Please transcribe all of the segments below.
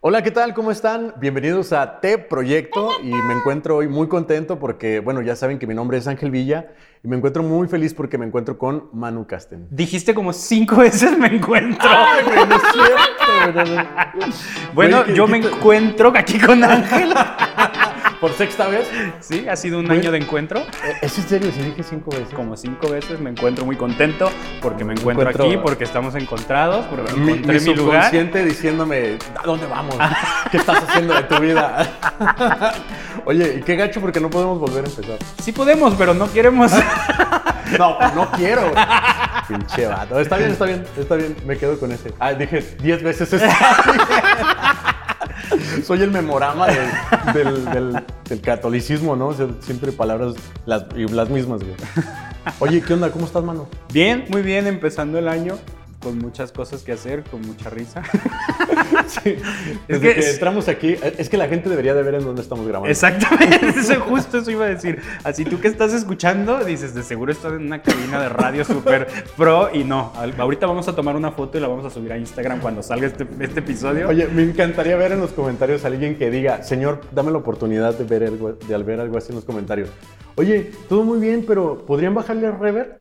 Hola, ¿qué tal? ¿Cómo están? Bienvenidos a T Proyecto y me encuentro hoy muy contento porque, bueno, ya saben que mi nombre es Ángel Villa y me encuentro muy feliz porque me encuentro con Manu Casten. Dijiste como cinco veces me encuentro. Ay, güey, no es cierto, güey. bueno, Güey, yo ¿qué- me qué- encuentro aquí con Ángel. ¿Por sexta vez? Sí, ha sido un Güey. año de encuentro. Eh, ¿Es en serio? Si dije cinco veces. Como cinco veces me encuentro muy contento porque me encuentro, encuentro- aquí, porque estamos encontrados, porque Mi, encontré mi mi, lugar. subconsciente diciéndome, ¿a dónde vamos? ¿Qué estás haciendo de tu vida? Oye, y qué gacho porque no podemos volver a empezar. Sí podemos, pero no queremos. No, no quiero. Pinche vato. Está bien, está bien, está bien. Me quedo con ese. Ah, dije 10 veces está bien. Soy el memorama del, del- catolicismo, ¿no? O sea, siempre palabras las, las mismas. Oye, ¿qué onda? ¿Cómo estás, mano? Bien, muy bien, empezando el año con muchas cosas que hacer, con mucha risa. Sí. Es Desde que- que, entramos aquí, es que la gente debería de ver en dónde estamos grabando. Exactamente, eso, justo eso iba a decir. Así tú que estás escuchando, dices, de seguro estás en una cabina de radio súper pro y no. Ahorita vamos a tomar una foto y la vamos a subir a Instagram cuando salga este, este episodio. Oye, me encantaría ver en los comentarios a alguien que diga, señor, dame la oportunidad de ver algo, de ver algo así en los comentarios. Oye, todo muy bien, pero ¿podrían bajarle al rever?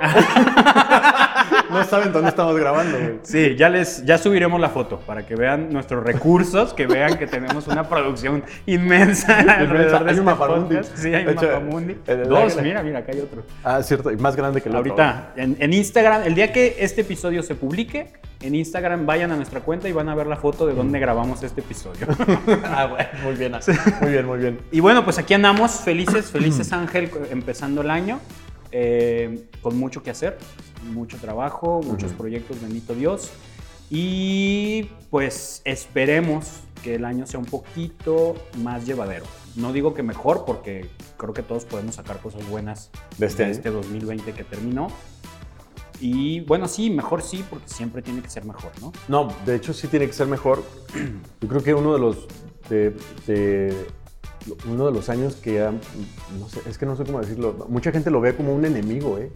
no saben dónde estamos grabando, güey. Sí, ya les ya subiremos la foto para que vean nuestros recursos, que vean que tenemos una producción inmensa alrededor de Hay un este podcast. Sí, hay un hecho, mapamundi. Dos, mira, mira, acá hay otro. Ah, cierto, y más grande que el otro. Ahorita, en, en Instagram, el día que este episodio se publique, en Instagram vayan a nuestra cuenta y van a ver la foto de dónde grabamos este episodio. ah, bueno, muy bien, muy bien, muy bien. y bueno, pues aquí andamos, felices, felices Ángel, empezando el año, eh, con mucho que hacer, mucho trabajo, muchos Ujú. proyectos, bendito Dios. Y pues esperemos que el año sea un poquito más llevadero. No digo que mejor, porque creo que todos podemos sacar cosas buenas De este de este 2020 que terminó. Y bueno, sí, mejor sí, porque siempre tiene que ser mejor, ¿no? No, de hecho sí tiene que ser mejor. Yo creo que uno de los de, de- uno de los años que no sé, es que no sé cómo decirlo. Mucha gente lo ve como un enemigo, ¿eh?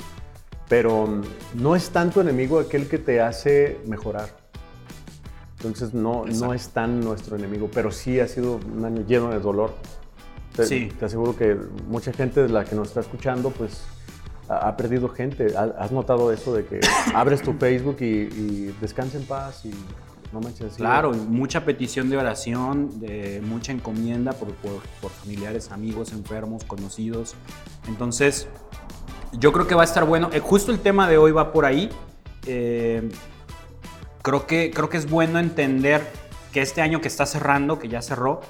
Pero mm, no es tanto enemigo aquel que te hace mejorar. Entonces no, no es tan nuestro enemigo, pero sí ha sido un año lleno de dolor. Te, Sí. te aseguro que mucha gente de la que nos está escuchando, pues ha, ha perdido gente. Ha- ¿Has notado eso de que abres tu Facebook y, y descansa en paz y no manches así? Claro, mucha petición de oración, de mucha encomienda por, por- por familiares, amigos, enfermos, conocidos. Entonces, yo creo que va a estar bueno. Eh, justo el tema de hoy va por ahí. Eh, creo, que, creo que es bueno entender que este año que está cerrando, que ya cerró,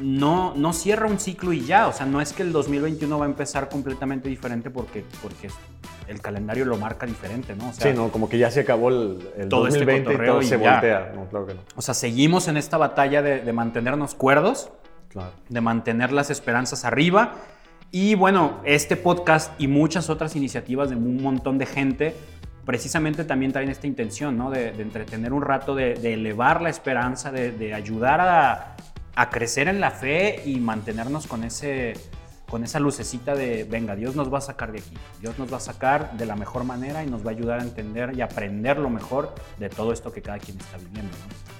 no, no cierra un ciclo y ya. O sea, no es que el 2021 va a empezar completamente diferente porque, porque el calendario lo marca diferente, ¿no? O sea, Sí, no, como que ya se acabó el, el Todo este 2020 y cotorreo todo y se ya. voltea. No, claro que no. O sea, seguimos en esta batalla de, de mantenernos cuerdos, Claro. de mantener las esperanzas arriba. Y bueno, este podcast y muchas otras iniciativas de un montón de gente precisamente también traen esta intención, ¿no? De, de entretener un rato, de, de elevar la esperanza, de, de ayudar a, a crecer en la fe y mantenernos con ese con esa lucecita de, venga, Dios nos va a sacar de aquí, Dios nos va a sacar de la mejor manera y nos va a ayudar a entender y aprender lo mejor de todo esto que cada quien está viviendo.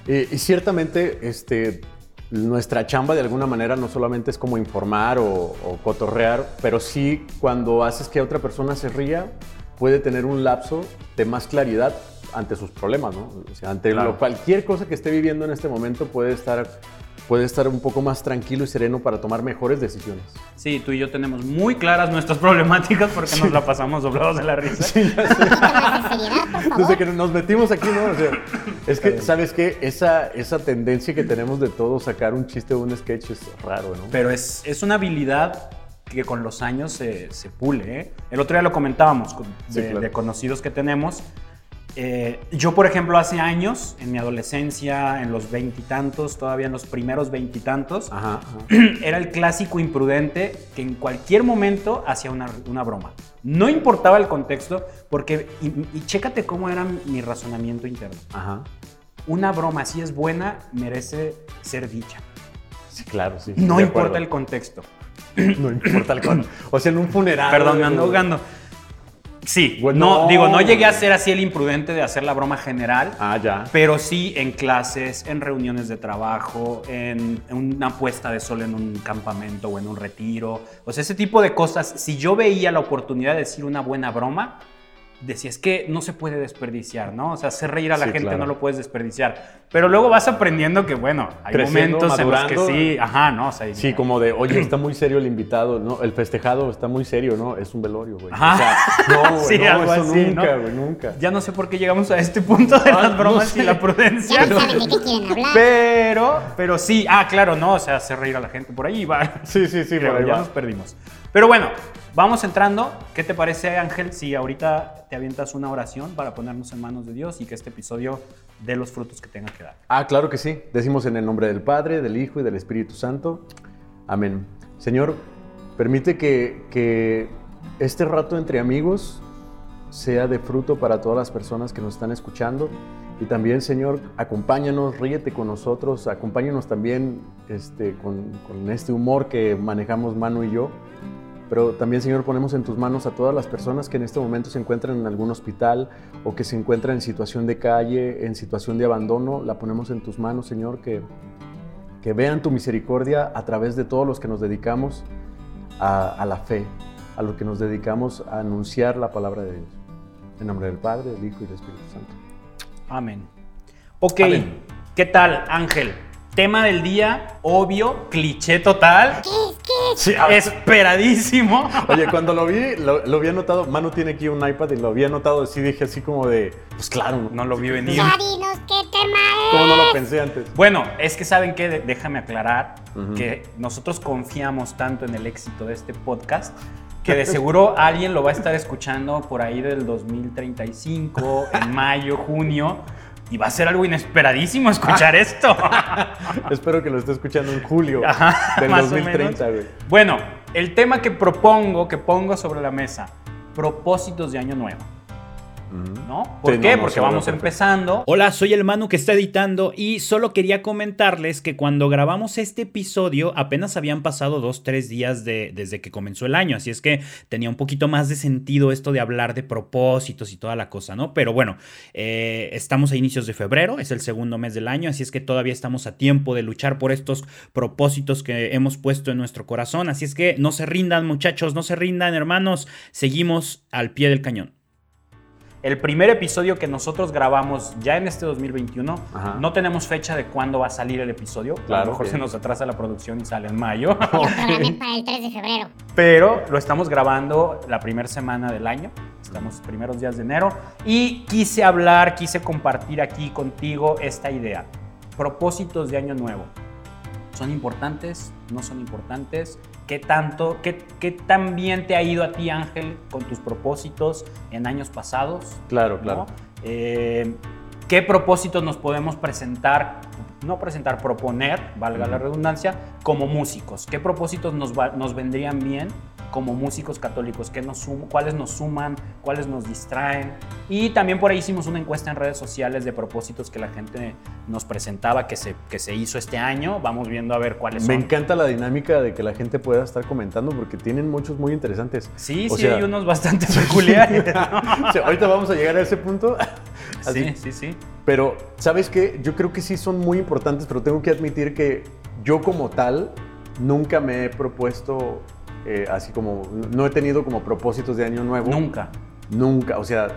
¿no? Y, y ciertamente, este, nuestra chamba de alguna manera no solamente es como informar o, o cotorrear, pero sí cuando haces que otra persona se ría, puede tener un lapso de más claridad ante sus problemas, ¿no? O sea, ante Claro. lo- cualquier cosa que esté viviendo en este momento puede estar, puede estar un poco más tranquilo y sereno para tomar mejores decisiones. Sí, tú y yo tenemos muy claras nuestras problemáticas porque nos la pasamos doblados de la risa. Desde que nos metimos aquí, ¿no? O sea, es que, ¿sabes qué? Esa, esa tendencia que tenemos de todo sacar un chiste o un sketch es raro, ¿no? Pero es, es una habilidad que con los años se, se pule. ¿eh? El otro día lo comentábamos con- Sí, de, claro. de conocidos que tenemos. Eh, yo, por ejemplo, hace años, en mi adolescencia, en los veintitantos, todavía en los primeros veintitantos, era el clásico imprudente que en cualquier momento hacía una, una broma. No importaba el contexto, porque, y, y chécate cómo era mi razonamiento interno. Ajá. Una broma, si es buena, merece ser dicha. Sí, claro, sí. No importa acuerdo. el contexto. No importa el con. O sea, en un funeral. Perdón, me ando ahogando. Sí, Bueno, no, digo, no llegué a ser así el imprudente de hacer la broma general. Ah, ya. Pero sí en clases, en reuniones de trabajo, en, en una puesta de sol en un campamento o en un retiro. O sea, ese tipo de cosas. Si yo veía la oportunidad de decir una buena broma, decía, es que no se puede desperdiciar, ¿no? O sea, hacer reír a la Sí, gente claro. no lo puedes desperdiciar. Pero luego vas aprendiendo que, bueno, hay Creciendo, momentos en los que madurando. sí, ajá, ¿no? O sea, Sí, como de, oye, está muy serio el invitado, ¿no? El festejado está muy serio, ¿no? Es un velorio, güey. Ajá. O sea, no, güey, Sí, no, algo eso así, nunca, ¿no? güey, nunca. Ya no sé por qué llegamos a este punto de Ah, las no bromas sé. y la prudencia. Ya no saben de qué quieren hablar. Pero, pero sí, ah, claro, no, o sea, hacer reír a la gente por ahí va. Sí, sí, sí, Creo, por ahí ya va. nos perdimos. Pero bueno, vamos entrando. ¿Qué te parece, Ángel, si ahorita te avientas una oración para ponernos en manos de Dios y que este episodio dé los frutos que tenga que dar? Ah, claro que sí. Decimos en el nombre del Padre, del Hijo y del Espíritu Santo. Amén. Señor, permite que, que este rato entre amigos sea de fruto para todas las personas que nos están escuchando. Y también, Señor, acompáñanos, ríete con nosotros, acompáñanos también este, con, este humor que manejamos Manu y yo. Pero también, Señor, ponemos en tus manos a todas las personas que en este momento se encuentran en algún hospital o que se encuentran en situación de calle, en situación de abandono. La ponemos en tus manos, Señor, que, que vean tu misericordia a través de todos los que nos dedicamos a, a la fe, a los que nos dedicamos a anunciar la palabra de Dios. En nombre del Padre, del Hijo y del Espíritu Santo. Amén. Ok, Amén. ¿qué tal, Ángel? Tema del día, obvio, cliché total, ¿Qué? ¿Qué? Sí, esperadísimo. Oye, cuando lo vi, lo, lo había notado, Manu tiene aquí un iPad y lo había notado así, dije así como de, pues claro, No lo vi venir. Ya dinos qué tema es. ¿cómo no lo pensé antes? Bueno, es que saben que déjame aclarar que nosotros confiamos tanto en el éxito de este podcast que de seguro alguien lo va a estar escuchando por ahí del 2035, en mayo, junio, y va a ser algo inesperadísimo escuchar esto. Espero que lo esté escuchando en julio Ajá, del más o 2030, menos. güey. Bueno, el tema que propongo, que pongo sobre la mesa, propósitos de año nuevo. ¿No? ¿Por Sí, qué? no, no, Porque vamos empezando. Hola, soy el Manu que está editando y solo quería comentarles que cuando grabamos este episodio apenas habían pasado dos, tres días de, desde que comenzó el año, así es que tenía un poquito más de sentido esto de hablar de propósitos y toda la cosa, ¿no? Pero bueno, eh, estamos a inicios de febrero, es el segundo mes del año, así es que todavía estamos a tiempo de luchar por estos propósitos que hemos puesto en nuestro corazón, así es que no se rindan muchachos, no se rindan hermanos, seguimos al pie del cañón. El primer episodio que nosotros grabamos ya en este 2021, Ajá. no tenemos fecha de cuándo va a salir el episodio. a Claro lo mejor que- se nos atrasa la producción y sale en mayo. Programé para el 3 de febrero. Pero lo estamos grabando la primera semana del año. Estamos primeros días de enero. Y quise hablar, quise compartir aquí contigo esta idea. Propósitos de año nuevo. ¿Son importantes? ¿No son importantes? ¿Qué tanto, qué, qué tan bien te ha ido a ti, Ángel, con tus propósitos en años pasados? Claro, ¿no? claro. Eh, ¿Qué propósitos nos podemos presentar, no presentar, proponer, valga la redundancia, como músicos? ¿Qué propósitos nos, va- nos vendrían bien como músicos católicos? ¿Qué nos sum- ¿Cuáles nos suman? ¿Cuáles nos distraen? Y también por ahí hicimos una encuesta en redes sociales de propósitos que la gente nos presentaba que se, que se hizo este año. Vamos viendo a ver cuáles Me son. encanta la dinámica de que la gente pueda estar comentando porque tienen muchos muy interesantes. Sí, O sí, sea- hay unos bastante peculiares. ¿no? O sea, ahorita vamos a llegar a ese punto. Sí, sí, sí. Pero, ¿sabes qué? Yo creo que sí son muy importantes, pero tengo que admitir que yo como tal nunca me he propuesto eh, así como, no he tenido como propósitos de año nuevo. Nunca. Nunca, o sea,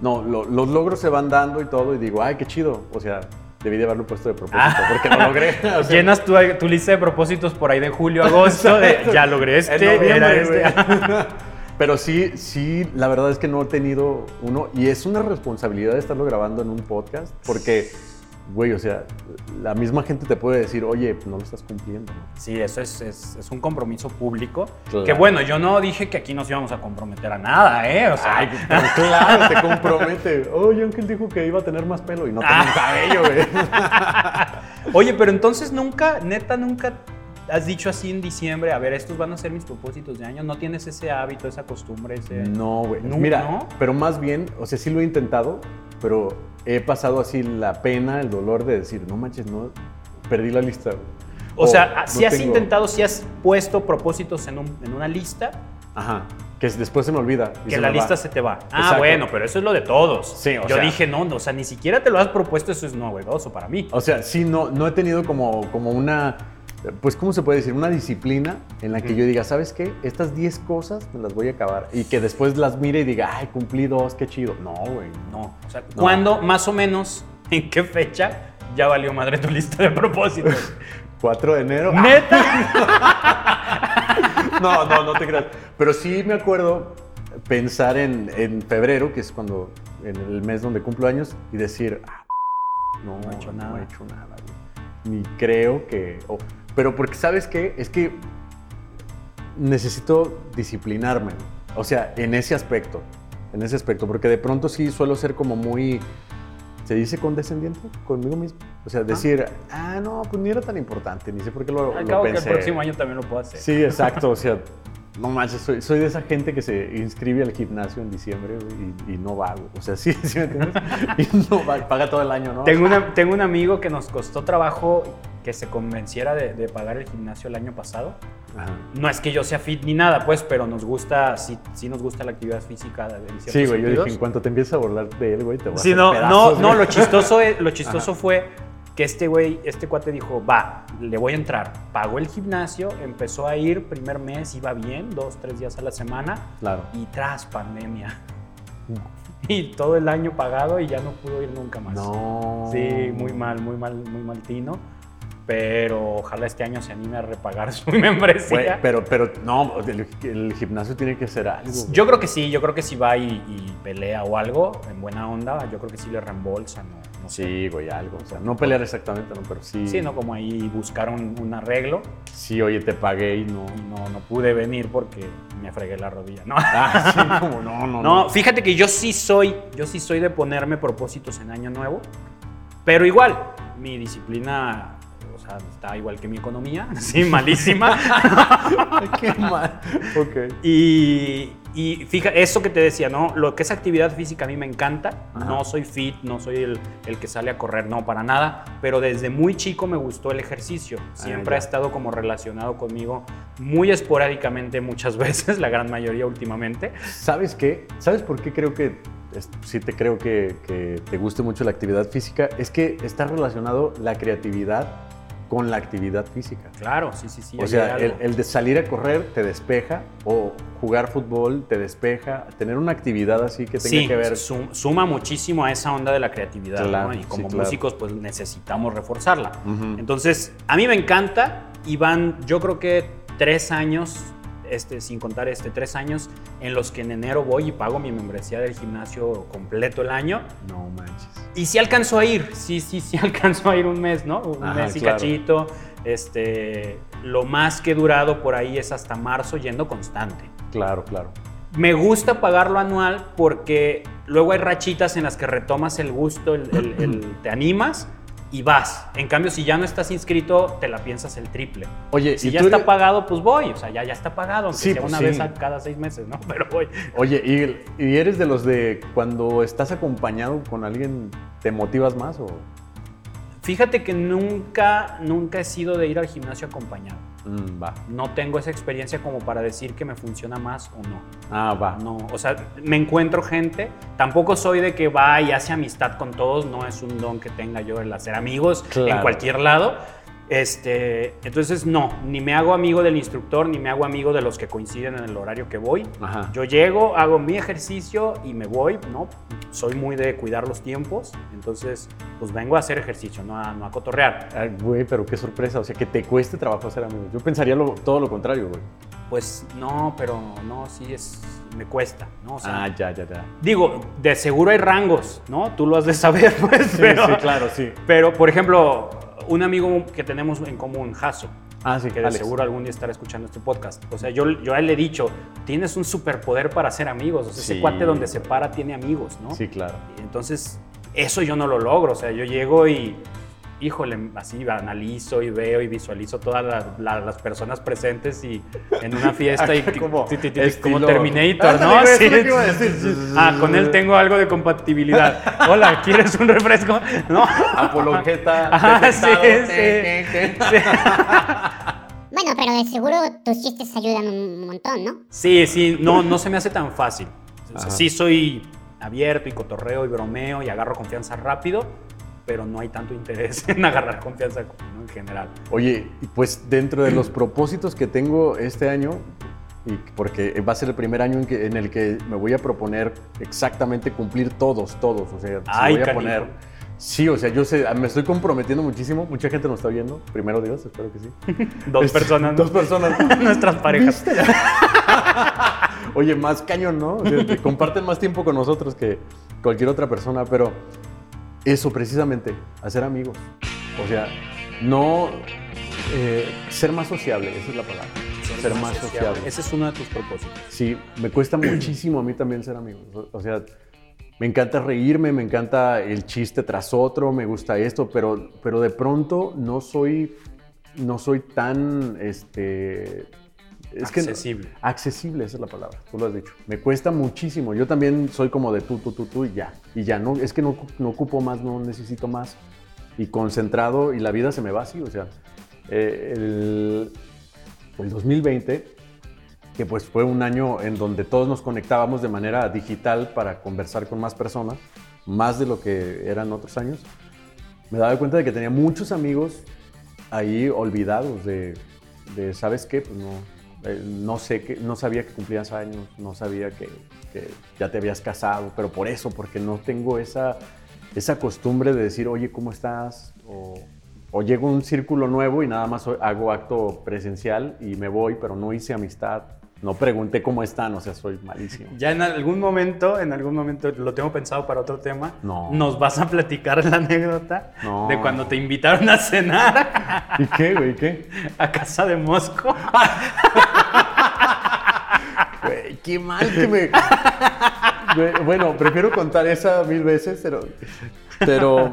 no, lo- los logros se van dando y todo y digo, ay, qué chido. O sea, debí de haberlo puesto de propósito Ah. porque lo logré. O sea, Llenas tu, tu lista de propósitos por ahí de julio, agosto, de ya logré este, era este. Pero sí, sí, la verdad es que no he tenido uno y es una responsabilidad estarlo grabando en un podcast porque, güey, o sea, la misma gente te puede decir, oye, pues no lo estás cumpliendo. ¿no? Sí, eso es, es- es un compromiso público. Claro. Que bueno, yo no dije que aquí nos íbamos a comprometer a nada, ¿eh? O sea, Ay, pero claro, te compromete. Oye, Ángel dijo que iba a tener más pelo y no tengo cabello, güey. Oye, pero entonces nunca, neta, nunca has dicho así en diciembre, a ver, estos van a ser mis propósitos de año. ¿No tienes ese hábito, esa costumbre? Ese... No, güey. Mira, ¿no? pero más bien, o sea, sí lo he intentado, pero he pasado así la pena, el dolor de decir, no manches, no, perdí la lista. güey". O sea, no si has tengo- intentado, si has puesto propósitos en, un- en una lista, Ajá. que después se me olvida. Que la lista va. se te va. Ah, Exacto. bueno, pero eso es lo de todos. Sí, o Yo sea- dije, no, no, o sea, ni siquiera te lo has propuesto, eso es novedoso para mí. O sea, sí, no, no he tenido como, como una, pues, ¿cómo se puede decir? Una disciplina en la que yo diga, ¿sabes qué? Estas 10 cosas me las voy a acabar. Y que después las mire y diga, ay, cumplí dos, qué chido. No, güey. No, o sea, No. ¿cuándo, más o menos, en qué fecha ya valió madre tu lista de propósitos? 4 de enero. ¿Neta? No, no, no te creas. Pero sí me acuerdo pensar en, en febrero, que es cuando, en el mes donde cumplo años, y decir, ah, no, No he hecho nada. No he hecho nada, güey. Ni creo que. Pero porque, ¿sabes qué? Es que necesito disciplinarme. O sea, en ese aspecto. En ese aspecto. Porque de pronto sí suelo ser como muy. ¿Se dice condescendiente conmigo mismo? O sea, decir, ah, no, pues ni era tan importante, ni sé por qué lo, Al lo cabo que el pensé. próximo año también lo puedo hacer. Sí, exacto. O sea, no manches, soy, soy de esa gente que se inscribe al gimnasio en diciembre y, y no va. güey. O sea, sí, ¿sí me entiendes? Y no va, paga todo el año, ¿no? Tengo, una- tengo un amigo que nos costó trabajo que se convenciera de, de pagar el gimnasio el año pasado. Ajá. No es que yo sea fit ni nada, pues, pero nos gusta, sí, sí nos gusta la actividad física. Sí, güey, yo dije, en cuanto te empieces a burlar de él, güey, te voy a Sí, hacer no, no, pedazos, no, güey. lo chistoso, es- lo chistoso fue que este güey, este cuate dijo, va, le voy a entrar. Pagó el gimnasio, empezó a ir, primer mes iba bien, dos, tres días a la semana, Claro. y tras pandemia. Y todo el año pagado y ya no pudo ir nunca más. No. Sí, muy mal, muy mal, muy mal tino. Pero ojalá este año se anime a repagar su membresía. Pero, pero, no, el, el gimnasio tiene que ser algo. Yo creo que sí, yo creo que si va y, y pelea o algo, en buena onda, yo creo que sí le reembolsan. No, no. Sí, güey, algo. O sea, no pelear exactamente, no, pero sí. Sí, no como ahí buscar un, un arreglo Sí, oye, te pagué y no. y no, no pude venir porque me fregué la rodilla. No. Ah, sí, como no, no, No, fíjate que yo sí soy, yo sí soy de ponerme propósitos en año nuevo, pero igual, mi disciplina, o sea, está igual que mi economía, sí, malísima. Qué mal. Ok. Y, y fíjate, eso que te decía, ¿no? Lo que es actividad física a mí me encanta. Ajá. No soy fit, no soy el, el que sale a correr, no, para nada. Pero desde muy chico me gustó el ejercicio. Siempre ya. ha estado como relacionado conmigo muy esporádicamente muchas veces, la gran mayoría últimamente. ¿Sabes qué? ¿Sabes por qué creo que sí te creo que, que te guste mucho la actividad física? Es que está relacionado la creatividad con la actividad física. Claro, sí, sí, sí. o sea, el, de salir a correr te despeja o jugar fútbol te despeja. Tener una actividad así que tenga Sí, que ver. sum- suma muchísimo a esa onda de la creatividad, Claro, ¿no? Y sí, como claro. músicos, pues necesitamos reforzarla. Entonces, a mí me encanta y van, yo creo que tres años, este, sin contar este, tres años en los que en enero voy y pago mi membresía del gimnasio completo el año. No manches. Y sí alcanzo a ir, sí, sí, sí alcanzo a ir un mes, ¿no? Un Ajá, mes y claro. cachito. Este, lo más que he durado por ahí es hasta marzo yendo constante. Claro, claro. Me gusta pagarlo anual porque luego hay rachitas en las que retomas el gusto, el- el- el- te animas y vas. En cambio, si ya no estás inscrito, te la piensas el triple. Oye, Si ¿y ya está eres- pagado, pues voy. O sea, ya, ya está pagado, aunque Sí, sea pues una sí. vez a cada seis meses, ¿no? Pero voy. Oye, ¿y, y eres de los de cuando estás acompañado con alguien, te motivas más o...? Fíjate que nunca, nunca he sido de ir al gimnasio acompañado. Mm, va. No tengo esa experiencia como para decir que me funciona más o no. Ah, va. No, o sea, me encuentro gente. Tampoco soy de que va y hace amistad con todos. No es un don que tenga yo el hacer amigos en cualquier lado. Este, entonces no, ni me hago amigo del instructor, ni me hago amigo de los que coinciden en el horario que voy. Ajá. Yo llego, hago mi ejercicio y me voy, ¿no? Soy muy de cuidar los tiempos, entonces pues vengo a hacer ejercicio, no a, no a cotorrear. Ay, Güey, pero qué sorpresa. O sea, que te cueste trabajo hacer amigos. Yo pensaría lo- todo lo contrario, güey. Pues no, pero no, sí es, me cuesta, ¿no? O sea, Ah, ya, ya, ya. Digo, de seguro hay rangos, ¿no? Tú lo has de saber, pues, Sí, pero, sí, claro, sí. pero, por ejemplo, un amigo que tenemos en común, Jaso, Ah, sí, que de Alex. seguro algún día estará escuchando este podcast. O sea, yo, yo a él le he dicho, tienes un superpoder para hacer amigos. O sea, Sí. ese cuate donde se para tiene amigos, ¿no? Sí, claro. Entonces, eso yo no lo logro. O sea, yo llego y, híjole, así analizo y veo y visualizo todas la- la- las personas presentes y en una fiesta y Como Terminator, Ándale, ¿no? eso Sí. Ah, con él tengo algo de compatibilidad. Hola, ¿quieres un refresco? No. Apologeta. Ajá, detectado, sí, ¿qué, sí. Bueno, pero de seguro tus chistes ayudan un montón, ¿no? Sí, sí, no, no se me hace tan fácil. O sea, Ajá. sí soy abierto y cotorreo y bromeo y agarro confianza rápido, pero no hay tanto interés en agarrar confianza en general. Oye, pues dentro de los propósitos que tengo este año, y porque va a ser el primer año en, que- en el que me voy a proponer exactamente cumplir todos, todos. O sea, Ay, voy a poner. Sí, o sea, yo sé, me estoy comprometiendo muchísimo. Mucha gente nos está viendo. Primero Dios, espero que sí. Dos Este, personas, ¿no? Dos personas. nuestras parejas. Oye, más cañón, ¿no? O sea, comparten más tiempo con nosotros que cualquier otra persona, pero eso precisamente, hacer amigos. O sea, no eh, ser más sociable, esa es la palabra. Ser, más sociable. Ese es uno de tus propósitos. Sí, me cuesta muchísimo a mí también ser amigo. O- O sea, me encanta reírme, me encanta el chiste tras otro, me gusta esto, pero, pero de pronto no soy, no soy tan, este... Es que Accesible. accesible, esa es la palabra, tú lo has dicho. Me cuesta muchísimo. Yo también soy como de tú, tú, tú, tú y ya. Y ya, no, es que no, no ocupo más, no necesito más. Y concentrado y la vida se me va así. O sea, eh, el, el 2020, que pues fue un año en donde todos nos conectábamos de manera digital para conversar con más personas, más de lo que eran otros años, me daba cuenta de que tenía muchos amigos ahí olvidados de, de, ¿sabes qué? Pues no, eh, no sé, que, no sabía que cumplías años, no sabía que, que ya te habías casado, pero por eso, porque no tengo esa, esa costumbre de decir, oye, ¿cómo estás? O, o llego a un círculo nuevo y nada más hago acto presencial y me voy, pero no hice amistad, no pregunté cómo están, o sea, soy malísimo. Ya en algún momento, en algún momento lo tengo pensado para otro tema. No. Nos vas a platicar la anécdota No. de cuando te invitaron a cenar ¿Y qué, güey? ¿Qué? a casa de Mosco. Güey, qué mal que me. Güey, Bueno, prefiero contar esa mil veces, pero. Pero,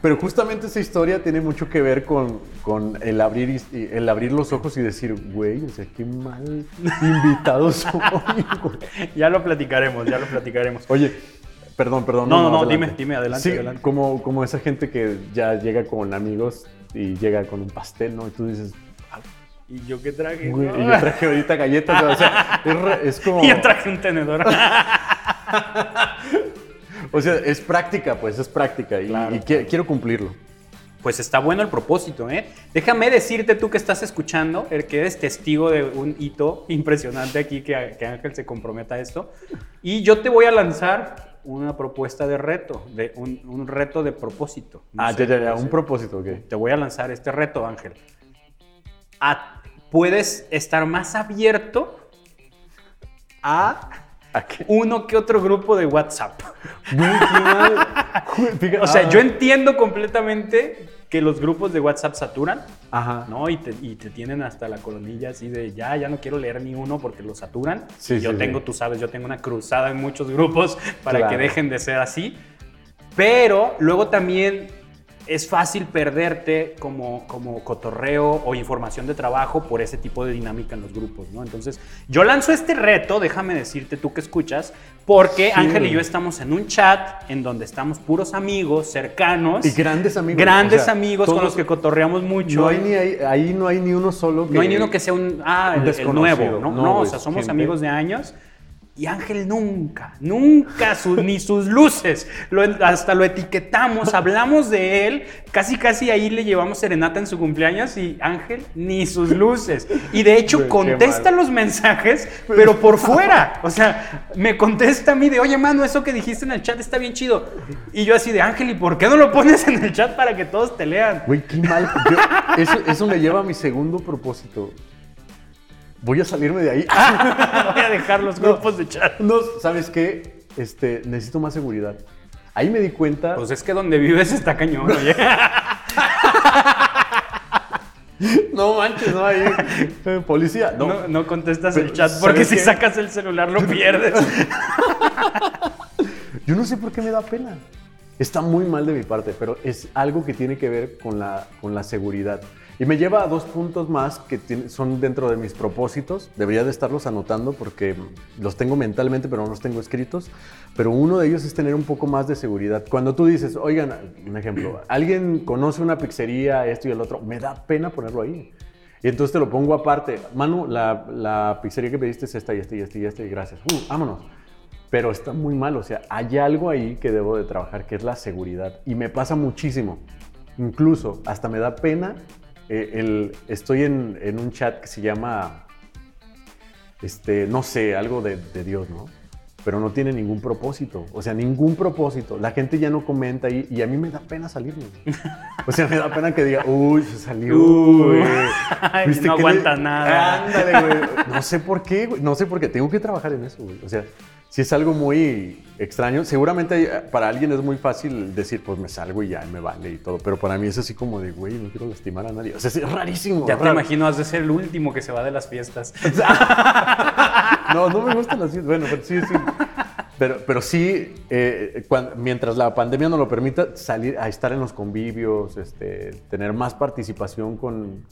pero justamente esa historia tiene mucho que ver con, con el, abrir, el abrir los ojos y decir, güey, o sea, qué mal invitado soy, güey. ya lo platicaremos, ya lo platicaremos. Oye, perdón, perdón. No, no, no, adelante. dime, dime, adelante, Sí, adelante. Como, como esa gente que ya llega con amigos y llega con un pastel, ¿no? Y tú dices, ¿Y yo qué traje? güey, no? y yo traje ahorita galletas, o sea, es, re- es como... Y yo traje un tenedor. O sea, es práctica, pues, es práctica y, Claro. y qui- quiero cumplirlo. Pues está bueno el propósito, ¿eh? Déjame decirte tú que estás escuchando, el que eres testigo de un hito impresionante aquí, que, que Ángel se comprometa a esto. Y yo te voy a lanzar una propuesta de reto, de un, un reto de propósito. No ah, sé ya, ya, ya, un propósito, ok. Te voy a lanzar este reto, Ángel. A- puedes estar más abierto a uno que otro grupo de WhatsApp. O sea, ah, yo entiendo completamente que los grupos de WhatsApp saturan, Ajá. ¿no? Y te, y te tienen hasta la coronilla así de ya, ya no quiero leer ni uno porque los saturan. Sí, yo sí, tengo, sí. tú sabes, yo tengo una cruzada en muchos grupos para Claro. que dejen de ser así. Pero luego también es fácil perderte como, como cotorreo o información de trabajo por ese tipo de dinámica en los grupos, ¿no? Entonces, yo lanzo este reto, déjame decirte tú que escuchas, porque Sí. Ángel y yo estamos en un chat en donde estamos puros amigos, cercanos. Y grandes amigos. Grandes o sea, amigos con los que cotorreamos mucho. No hay ni ahí, ahí no hay ni uno solo que... No hay ni uno que sea un, ah, el- el, nuevo, ¿no? No, No, o sea, somos gente- amigos de años. Y Ángel nunca, nunca, su- ni sus luces, lo- hasta lo etiquetamos, hablamos de él, casi casi ahí le llevamos serenata en su cumpleaños y Ángel ni sus luces. Y de hecho contesta los mensajes, pero por fuera. O sea, me contesta a mí de, oye, mano, eso que dijiste en el chat está bien chido. Y yo así de, Ángel, ¿y por qué no lo pones en el chat para que todos te lean? Güey, qué mal. Yo- eso, eso me lleva a mi segundo propósito. Voy a salirme de ahí. Voy a dejar los grupos de chat. No, ¿sabes qué? Este, necesito más seguridad. Ahí me di cuenta... Pues es que donde vives está cañón, oye. no manches, no hay... eh, policía. No, No, no contestas Pero, el chat ¿sabes porque si qué? sacas el celular lo pierdes. Yo no sé por qué me da pena. Está muy mal de mi parte, pero es algo que tiene que ver con la, con la seguridad. Y me lleva a dos puntos más que son dentro de mis propósitos. Debería de estarlos anotando porque los tengo mentalmente, pero no los tengo escritos. Pero uno de ellos es tener un poco más de seguridad. Cuando tú dices, oigan, un ejemplo, alguien conoce una pizzería, esto y el otro, me da pena ponerlo ahí. Y entonces te lo pongo aparte. Manu, la, la pizzería que pediste es esta y esta y esta y esta y gracias. Uh, vámonos. Pero está muy mal, o sea, hay algo ahí que debo de trabajar, que es la seguridad. Y me pasa muchísimo. Incluso, hasta me da pena. Eh, el, estoy en, en un chat que se llama, este, no sé, algo de, de Dios, ¿no? Pero no tiene ningún propósito. O sea, ningún propósito. La gente ya no comenta y a mí me da pena salirme. O sea, me da pena que diga, uy, se salió, Uy. güey. Ay, ¿Viste no le- aguanta nada. Ándale, güey. No sé por qué, güey. No sé por qué. Tengo que trabajar en eso, güey. O sea, si es algo muy extraño. Seguramente para alguien es muy fácil decir, pues me salgo y ya me vale y todo. Pero para mí es así como de, güey, no quiero lastimar a nadie. O sea, es rarísimo. Ya te raro. imagino, has de ser el último que se va de las fiestas. No, no me gustan las fiestas. Bueno, pero sí, sí. Pero, pero sí, eh, mientras la pandemia no lo permita, salir a estar en los convivios, este, tener más participación con,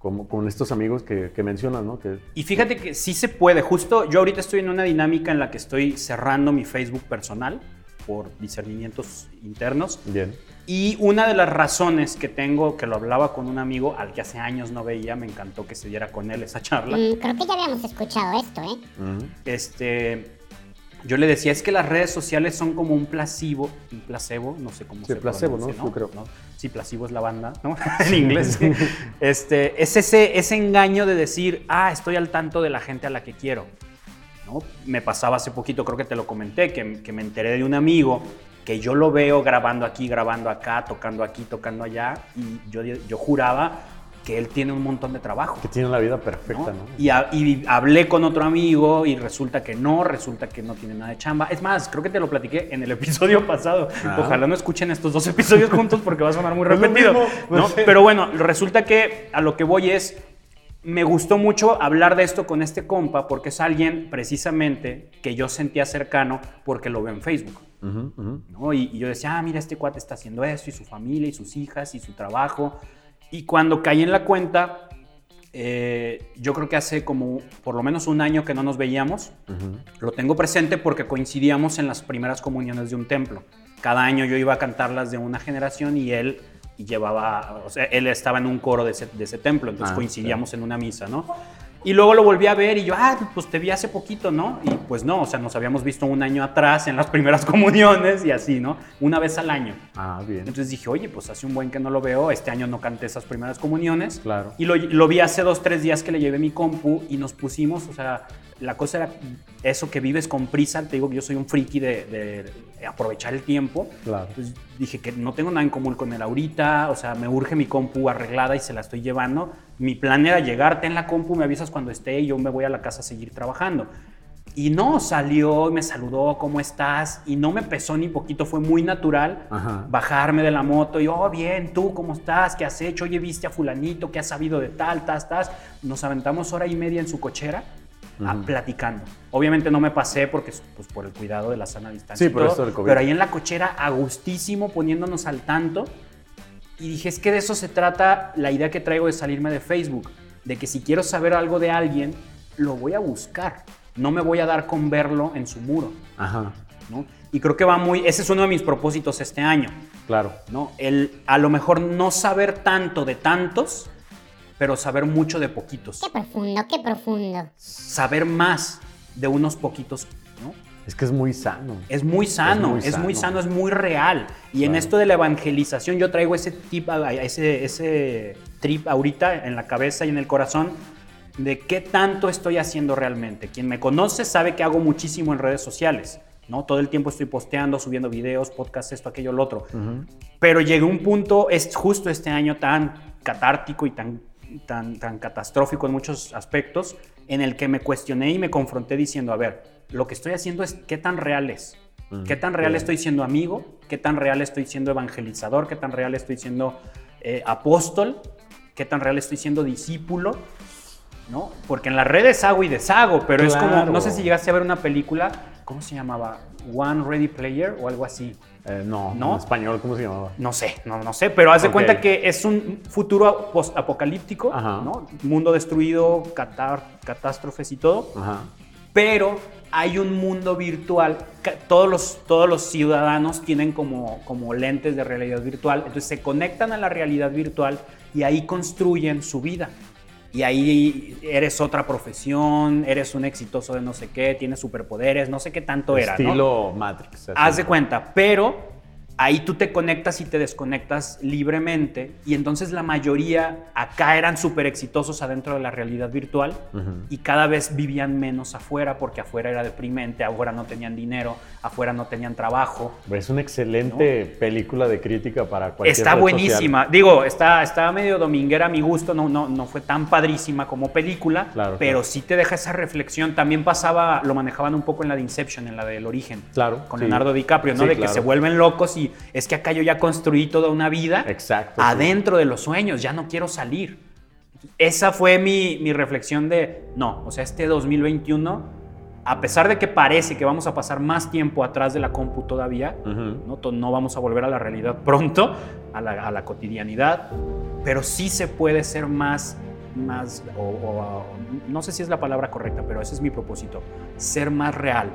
con, con estos amigos que, que mencionas, ¿no? Que, Y fíjate que sí se puede. Justo yo ahorita estoy en una dinámica en la que estoy cerrando mi Facebook personal por discernimientos internos. bien. Y una de las razones que tengo, que lo hablaba con un amigo al que hace años no veía, me encantó que se diera con él esa charla. Mm, creo que ya habíamos escuchado esto, ¿eh? Ujú. Este, yo le decía, es que las redes sociales son como un placebo, un placebo, no sé cómo Sí, se placebo, pronuncia, ¿no? Yo creo. Sí, placebo es la banda, ¿no? en inglés. Este, es ese, ese engaño de decir, ah, estoy al tanto de la gente a la que quiero. ¿no? Me pasaba hace poquito, creo que te lo comenté, que, que me enteré de un amigo que yo lo veo grabando aquí, grabando acá, tocando aquí, tocando allá, y yo, yo juraba que él tiene un montón de trabajo. Que tiene la vida perfecta, ¿no? ¿no? Y, ha- y hablé con otro amigo y resulta que no, resulta que no tiene nada de chamba. Es más, creo que te lo platiqué en el episodio pasado. Ah. Ojalá no escuchen estos dos episodios juntos porque va a sonar muy repetido. mismo, ¿no? pues sí. Pero bueno, resulta que a lo que voy es, me gustó mucho hablar de esto con este compa porque es alguien precisamente que yo sentía cercano porque lo veo en Facebook. Y, y yo decía, ah, mira, este cuate está haciendo esto, y su familia, y sus hijas, y su trabajo. Y cuando caí en la cuenta, eh, yo creo que hace como por lo menos un año que no nos veíamos, lo tengo presente porque coincidíamos en las primeras comuniones de un templo. Cada año yo iba a cantarlas de una generación y él llevaba, o sea, él estaba en un coro de ese, de ese templo, entonces Ah, coincidíamos en una misa, ¿no? Y luego lo volví a ver y yo, ah, pues te vi hace poquito, ¿no? Y pues no, o sea, nos habíamos visto un año atrás en las primeras comuniones y así, ¿no? Una vez al año. Ah, bien. Entonces dije, oye, pues hace un buen que no lo veo, este año no canté esas primeras comuniones. Claro. Y lo, lo vi hace dos, tres días que le llevé mi compu y nos pusimos, o sea, la cosa era eso que vives con prisa, te digo que yo soy un friki de, de aprovechar el tiempo. Claro. Entonces dije que no tengo nada en común con él ahorita, o sea, me urge mi compu arreglada y se la estoy llevando. Mi plan era llegarte en la compu, me avisas cuando esté y yo me voy a la casa a seguir trabajando. Y no, salió y me saludó, ¿cómo estás? Y no me pesó ni poquito, fue muy natural Ajá. bajarme de la moto y, oh, bien, ¿tú cómo estás? ¿Qué has hecho? Oye, ¿viste a fulanito? ¿Qué has sabido de tal, tas, tas? Nos aventamos hora y media en su cochera ah, platicando. Obviamente no me pasé porque, pues, por el cuidado de la sana distancia. Sí, y por todo, esto del COVID. Pero ahí en la cochera, a gustísimo, poniéndonos al tanto. Y dije, es que de eso se trata la idea que traigo de salirme de Facebook. De que si quiero saber algo de alguien, lo voy a buscar. No me voy a dar con verlo en su muro. Ajá. ¿no? Y creo que va muy... Ese es uno de mis propósitos este año. Claro. ¿no? El a lo mejor no saber tanto de tantos, pero saber mucho de poquitos. Qué profundo, qué profundo. Saber más de unos poquitos. Es que es muy sano. Es muy sano, Es es muy muy, sano. es muy real. Y en esto de la evangelización yo traigo ese tip, ese, ese trip ahorita en la cabeza y en el corazón de qué tanto estoy haciendo realmente. Quien me conoce sabe que hago muchísimo en redes sociales. ¿no? Todo el tiempo estoy posteando, subiendo videos, podcasts, esto, aquello, lo otro. Pero llegué a un punto, es justo este año tan catártico y tan, tan, tan catastrófico en muchos aspectos, en el que me cuestioné y me confronté diciendo, a ver, lo que estoy haciendo es qué tan real es. ¿Qué tan real bien. estoy siendo amigo? ¿Qué tan real estoy siendo evangelizador? ¿Qué tan real estoy siendo eh, apóstol? ¿Qué tan real estoy siendo discípulo? ¿No? Porque en las redes hago y deshago, pero es como, Claro. no sé si llegaste a ver una película, ¿cómo se llamaba? One Ready Player o algo así. Eh, no, ¿No? en español, ¿cómo se llamaba? No sé, no, no sé, pero haz de Ok. cuenta que es un futuro post-apocalíptico. ¿no? Mundo destruido, catar- catástrofes y todo, Ajá. Pero hay un mundo virtual. Todos los, todos los ciudadanos tienen como, como lentes de realidad virtual, entonces se conectan a la realidad virtual y ahí construyen su vida. y ahí eres otra profesión, eres un exitoso de no sé qué, tienes superpoderes, no sé qué tanto era, ¿no? Estilo Matrix. así. Haz de cuenta, pero ahí tú te conectas y te desconectas libremente y entonces la mayoría acá eran súper exitosos adentro de la realidad virtual y cada vez vivían menos afuera porque afuera era deprimente, afuera no tenían dinero, afuera no tenían trabajo. Es una excelente película de crítica para cualquier Está red buenísima. Digo, está, está medio dominguera a mi gusto, no, no, no fue tan padrísima como película, Claro, pero claro. sí te deja esa reflexión. También pasaba, lo manejaban un poco en la de Inception, en la del origen. Claro, Con sí. Leonardo DiCaprio, ¿no? Sí, de que se vuelven locos y es que acá yo ya construí toda una vida Exacto, sí. adentro de los sueños, ya no quiero salir. Esa fue mi, mi reflexión de, no, o sea, este 2021, a pesar de que parece que vamos a pasar más tiempo atrás de la compu todavía. ¿no? Vamos a volver a la realidad pronto, a la, a la cotidianidad, pero sí se puede ser más, más o- no sé si es la palabra correcta, pero ese es mi propósito, ser más real,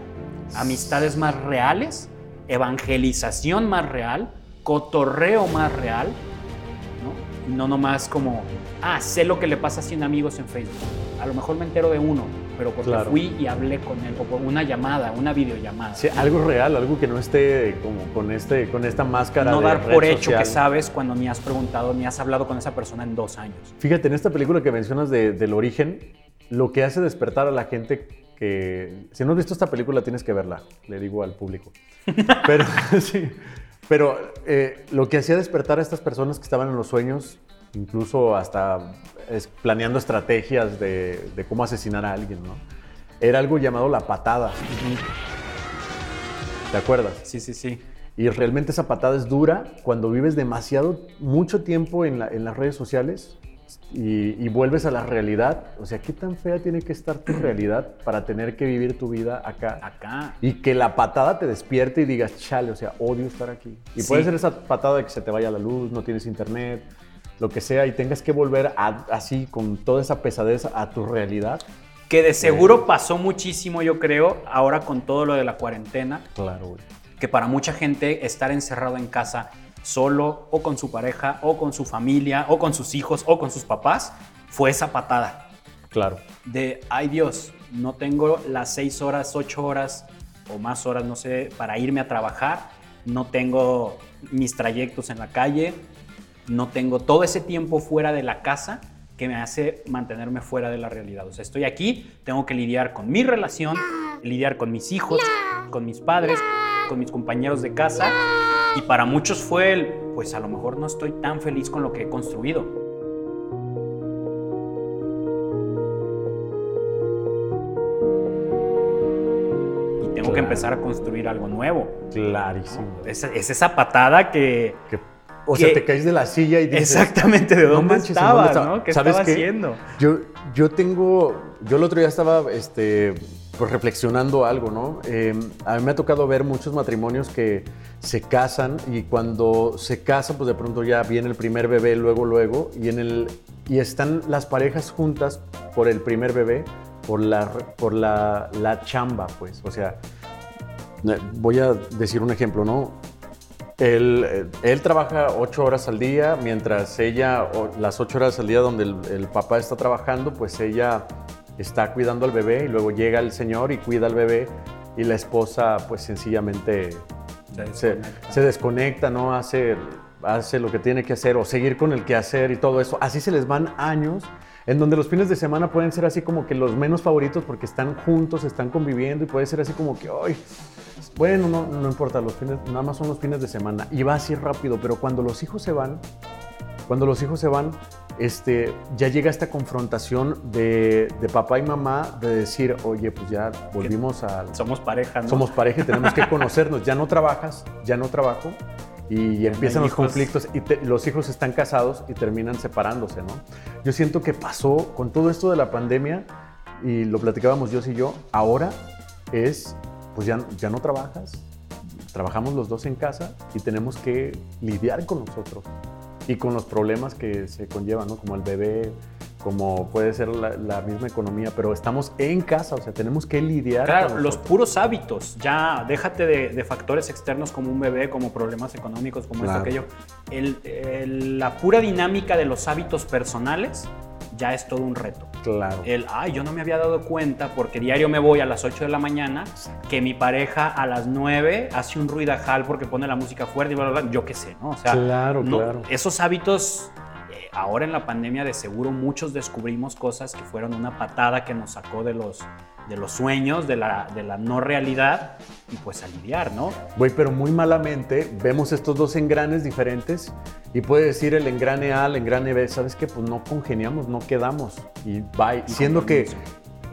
amistades más reales, evangelización más real, cotorreo más real, ¿no? No nomás como, ah, sé lo que le pasa a 100 amigos en Facebook. A lo mejor me entero de uno, pero porque Claro. fui y hablé con él, o por una llamada, una videollamada. Sí, algo real, algo que no esté como con, este, con esta máscara no de dar red por hecho social. que sabes cuando ni has preguntado ni has hablado con esa persona en dos años. Fíjate, en esta película que mencionas de- del origen, lo que hace despertar a la gente que... Si no has visto esta película, tienes que verla, le digo al público. Pero, sí, pero eh, lo que hacía despertar a estas personas que estaban en los sueños, incluso hasta es- planeando estrategias de, de cómo asesinar a alguien, ¿no? Era algo llamado la patada. ¿Te acuerdas? Sí, sí, sí. Y realmente esa patada es dura cuando vives demasiado, mucho tiempo en, la- en las redes sociales y, y vuelves a la realidad. O sea, ¿qué tan fea tiene que estar tu realidad para tener que vivir tu vida acá? Acá. Y que la patada te despierte y digas, chale, o sea, odio estar aquí. Y Sí. puede ser esa patada de que se te vaya la luz, no tienes internet, lo que sea, y tengas que volver a- así, con toda esa pesadez, a tu realidad. Que de seguro pasó muchísimo, yo creo, ahora con todo lo de la cuarentena, Claro, güey. que para mucha gente estar encerrado en casa solo o con su pareja o con su familia o con sus hijos o con sus papás fue esa patada Claro. de, ay Dios, no tengo las seis horas, ocho horas o más horas, no sé, para irme a trabajar, no tengo mis trayectos en la calle, no tengo todo ese tiempo fuera de la casa que me hace mantenerme fuera de la realidad. O sea, estoy aquí, tengo que lidiar con mi relación, lidiar con mis hijos, con mis padres, con mis compañeros de casa. Y para muchos fue el, pues a lo mejor no estoy tan feliz con lo que he construido. Y tengo que empezar a construir algo nuevo. Clarísimo. Es, es esa patada que... Que- o sea, te caes de la silla y dices... Exactamente, ¿de "No dónde manches, ¿en estaba, dónde estaba?". no? ¿Qué ¿Sabes estaba qué? haciendo? Yo, yo tengo, yo el otro día estaba este, pues reflexionando algo, ¿no? Eh, a mí me ha tocado ver muchos matrimonios que se casan y cuando se casan, pues de pronto ya viene el primer bebé, luego, luego, y, en el, y están las parejas juntas por el primer bebé, por la, por la, la chamba, pues. O sea, eh, voy a decir un ejemplo, ¿no? Él, eh, él trabaja ocho horas al día, mientras ella, las ocho horas al día donde el, el papá está trabajando, pues ella está cuidando al bebé y luego llega el señor y cuida al bebé y la esposa pues sencillamente Se se, desconecta. ¿no? Hace, hace lo que tiene que hacer o seguir con el quehacer y todo eso. Así se les van años en donde los fines de semana pueden ser así como que los menos favoritos porque están juntos, están conviviendo y puede ser así como que, ay, bueno, no, no importa, los fines, nada más son los fines de semana y va así rápido, pero cuando los hijos se van, cuando los hijos se van, este, ya llega esta confrontación de, de papá y mamá de decir, oye, pues ya volvimos a, Somos pareja, ¿no? somos pareja y tenemos que conocernos. Ya no trabajas, ya no trabajo. Y empiezan los hijos. conflictos y te- los hijos están casados y terminan separándose, ¿no? Yo siento que pasó con todo esto de la pandemia y lo platicábamos yo y yo, ahora es, pues ya, ya no trabajas, trabajamos los dos en casa y tenemos que lidiar con nosotros y con los problemas que se conllevan, ¿no? Como el bebé, como puede ser la, la misma economía, pero estamos en casa, o sea, tenemos que lidiar Claro, con los puros hábitos, ya déjate de, de factores externos como un bebé, como problemas económicos, como Claro. esto, aquello. El- el- la pura dinámica de los hábitos personales ya es todo un reto. Claro. El, ay, yo no me había dado cuenta porque diario me voy a las 8 de la mañana, que mi pareja a las 9 hace un ruidajal porque pone la música fuerte y bla, bla, bla. Yo qué sé, ¿no? O sea, Claro, no- claro. esos hábitos, eh, ahora en la pandemia de seguro muchos descubrimos cosas que fueron una patada que nos sacó de los, de los sueños, de la, de la no realidad y pues aliviar, ¿no? Güey, pero muy malamente vemos estos dos engranes diferentes y puede decir el engrane A, el engrane B, ¿sabes qué? Pues no congeniamos, no quedamos y. Y Siendo que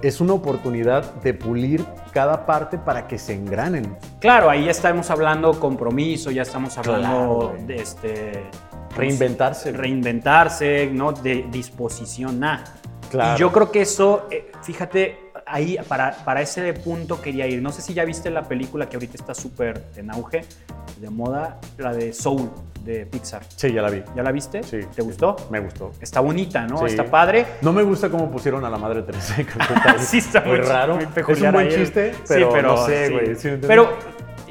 es una oportunidad de pulir cada parte para que se engranen. Claro, ahí ya estamos hablando compromiso, ya estamos hablando Claro, de este... Reinventarse. Reinventarse, ¿no? De disposición a. Claro. Y yo creo que eso, eh, fíjate, ahí para, para ese punto quería ir. No sé si ya viste la película que ahorita está súper en auge, de moda, la de Soul, de Pixar. Sí, ya la vi. ¿Ya la viste? Sí. ¿Te gustó? Me gustó. Está bonita, ¿no? Sí. Está padre. No me gusta cómo pusieron a la madre Teresa de Calcuta. Sí, está muy muy- raro. es un buen chiste, Sí, pero, no sé, güey. pero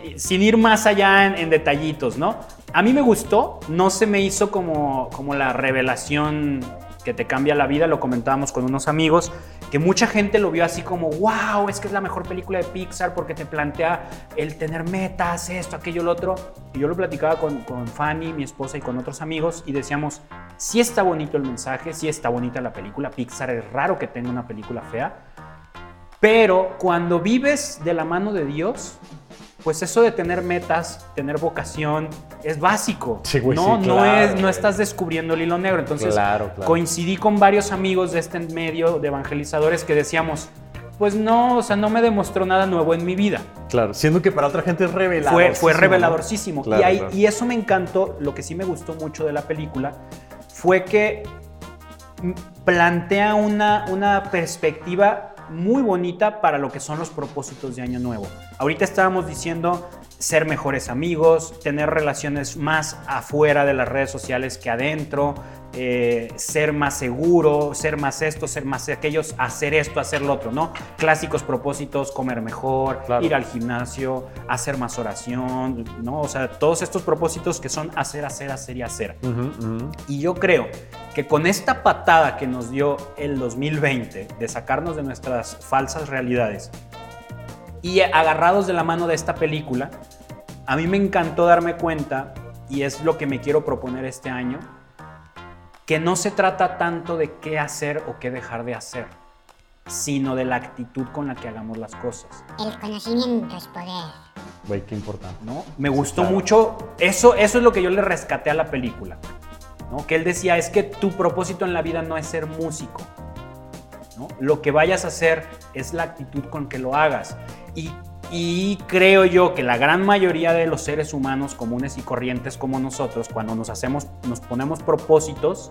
eh, sin ir más allá en, en detallitos, ¿no? A mí me gustó, no se me hizo como, como la revelación que te cambia la vida, lo comentábamos con unos amigos, que mucha gente lo vio así como, wow, es que es la mejor película de Pixar porque te plantea el tener metas, esto, aquello, lo otro. Y yo lo platicaba con, con Fanny, mi esposa, y con otros amigos, y decíamos, sí está bonito el mensaje, sí está bonita la película, Pixar es raro que tenga una película fea, pero cuando vives de la mano de Dios, pues eso de tener metas, tener vocación, es básico. Sí, güey, no, sí, no, es, no estás descubriendo el hilo negro. Entonces, Claro, claro. coincidí con varios amigos de este medio de evangelizadores que decíamos, pues no, o sea, no me demostró nada nuevo en mi vida. Claro, siendo que para otra gente es revelador. Fue, fue reveladorcísimo. Y, ahí- y eso me encantó. Lo que sí me gustó mucho de la película fue que plantea una, una perspectiva muy bonita para lo que son los propósitos de Año Nuevo. Ahorita estábamos diciendo ser mejores amigos, tener relaciones más afuera de las redes sociales que adentro, eh, ser más seguro, ser más esto, ser más aquellos, hacer esto, hacer lo otro, ¿no? Clásicos propósitos, comer mejor, Claro. ir al gimnasio, hacer más oración, ¿no? O sea, todos estos propósitos que son hacer, hacer, hacer y hacer. Y yo creo que con esta patada que nos dio el 2020 de sacarnos de nuestras falsas realidades y agarrados de la mano de esta película, a mí me encantó darme cuenta, y es lo que me quiero proponer este año, que no se trata tanto de qué hacer o qué dejar de hacer, sino de la actitud con la que hagamos las cosas. El conocimiento es poder. Güey, qué importante. ¿no? Me gustó claro. mucho, eso, eso es lo que yo le rescaté a la película, ¿no? Que él decía, es que tu propósito en la vida no es ser músico, ¿no? Lo que vayas a hacer es la actitud con que lo hagas. Y, y creo yo que la gran mayoría de los seres humanos comunes y corrientes como nosotros, cuando nos hacemos, nos ponemos propósitos,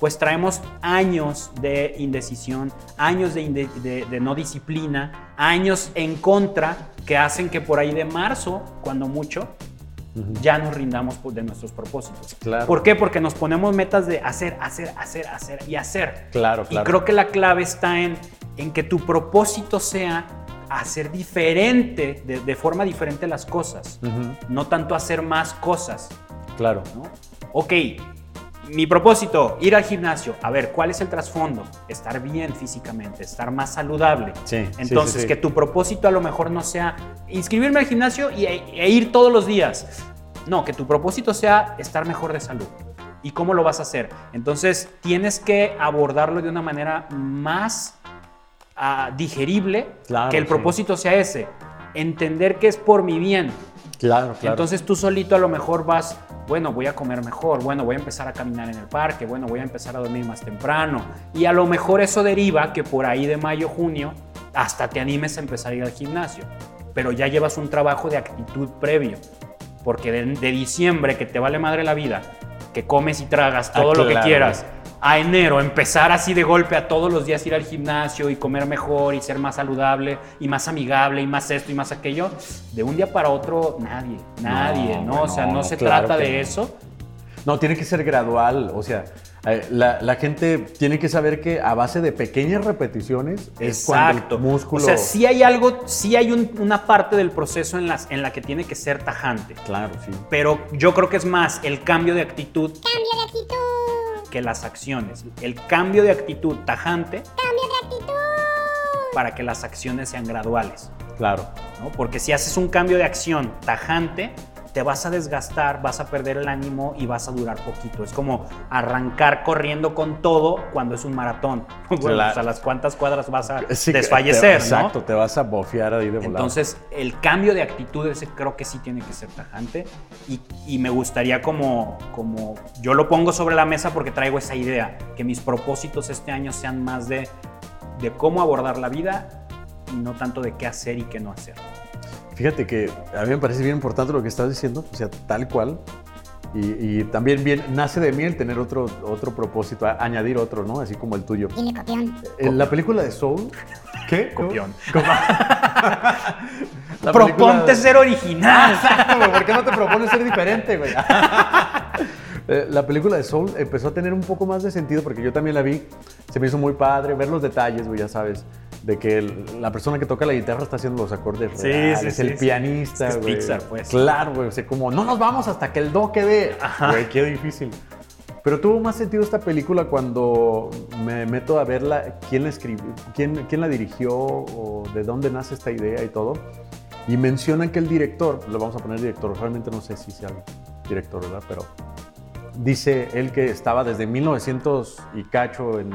pues traemos años de indecisión, años de, inde- de- de no disciplina, años en contra que hacen que por ahí de marzo, cuando mucho, ya nos rindamos de nuestros propósitos. Claro. ¿Por qué? Porque nos ponemos metas de hacer, hacer, hacer, hacer y hacer. Claro, Y claro. creo que la clave está en, en que tu propósito sea hacer diferente, de, de forma diferente las cosas, no tanto hacer más cosas. Claro. ¿no? Ok, mi propósito, ir al gimnasio. A ver, ¿cuál es el trasfondo? Estar bien físicamente, estar más saludable. Sí, sí, Entonces, sí, sí. que tu propósito a lo mejor no sea inscribirme al gimnasio y, e ir todos los días. No, que tu propósito sea estar mejor de salud. ¿Y cómo lo vas a hacer? Entonces, tienes que abordarlo de una manera más ah, digerible, Claro, que el sí. propósito sea ese. Entender que es por mi bien, Claro, claro. entonces tú solito a lo mejor vas, bueno, voy a comer mejor, bueno, voy a empezar a caminar en el parque, bueno, voy a empezar a dormir más temprano. Y a lo mejor eso deriva que por ahí de mayo, junio, hasta te animes a empezar a ir al gimnasio. Pero ya llevas un trabajo de actitud previo. Porque de, de diciembre, que te vale madre la vida, que comes y tragas todo Ah, lo que quieras, a enero empezar así de golpe a todos los días ir al gimnasio y comer mejor y ser más saludable y más amigable y más esto y más aquello, de un día para otro nadie, nadie, ¿no? No, o sea, no, no, se claro trata de no. eso. No, tiene que ser gradual. O sea, eh, la, la gente tiene que saber que a base de pequeñas repeticiones es cuando el músculo. O sea, sí hay algo, sí hay un- una parte del proceso en, las, en la que tiene que ser tajante. Claro, sí. Pero yo creo que es más el cambio de actitud Cambio de actitud. Que las acciones. El cambio de actitud tajante ¡Cambio de actitud! para que las acciones sean graduales. Claro. ¿no? Porque si haces un cambio de acción tajante, te vas a desgastar, vas a perder el ánimo y vas a durar poquito. Es como arrancar corriendo con todo cuando es un maratón. Bueno, Claro. pues a las cuantas cuadras vas a Sí, desfallecer, te- ¿no? Exacto, te vas a bofear ahí de volada. Entonces, el cambio de actitud ese creo que sí tiene que ser tajante y, y me gustaría como, como, yo lo pongo sobre la mesa porque traigo esa idea, que mis propósitos este año sean más de, de cómo abordar la vida y no tanto de qué hacer y qué no hacer. Fíjate que a mí me parece bien importante lo que estás diciendo, o sea, tal cual. Y, y también bien, nace de mí el tener otro, otro propósito, a- añadir otro, ¿no? Así como el tuyo. Dile copión. En la película de Soul, ¿qué? Copión. Proponte ser original. Exacto, güey, ¿por qué no te propones ser diferente, güey? Eh, La película de Soul empezó a tener un poco más de sentido porque yo también la vi. Se me hizo muy padre ver los detalles, güey, ya sabes. De que el- la persona que toca la guitarra está haciendo los acordes Sí, reales, sí, sí, el pianista, Es que es güey. Pixar, pues. Claro, güey. O sea, como no nos vamos hasta que el do quede. Güey, qué difícil. Pero tuvo más sentido esta película cuando me meto a verla, quién la escribió, quién, quién la dirigió o de dónde nace esta idea y todo. Y mencionan que el director, lo vamos a poner director, realmente no sé si sea el director, ¿verdad? Pero dice él que estaba desde 1900 y cacho en,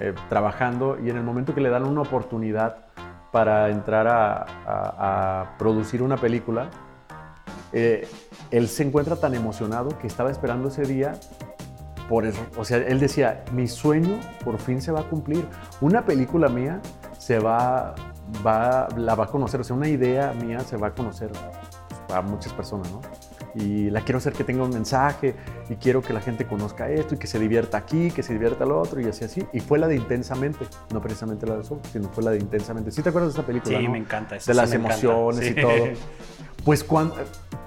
eh, trabajando y en el momento que le dan una oportunidad para entrar a, producir una película, eh, él se encuentra tan emocionado que estaba esperando ese día. Por eso, o sea, él decía, mi sueño por fin se va a cumplir. Una película mía se va, va, la va a conocer, o sea, una idea mía se va a conocer a muchas personas, ¿no? Y la quiero hacer que tenga un mensaje y quiero que la gente conozca esto y que se divierta aquí, que se divierta lo otro y así así. Y fue la de Intensamente, no precisamente la de Soul, sino fue la de Intensamente. ¿Sí te acuerdas de esta película? Sí, no? me encanta. eso de sí las emociones Sí. y todo. Pues cuando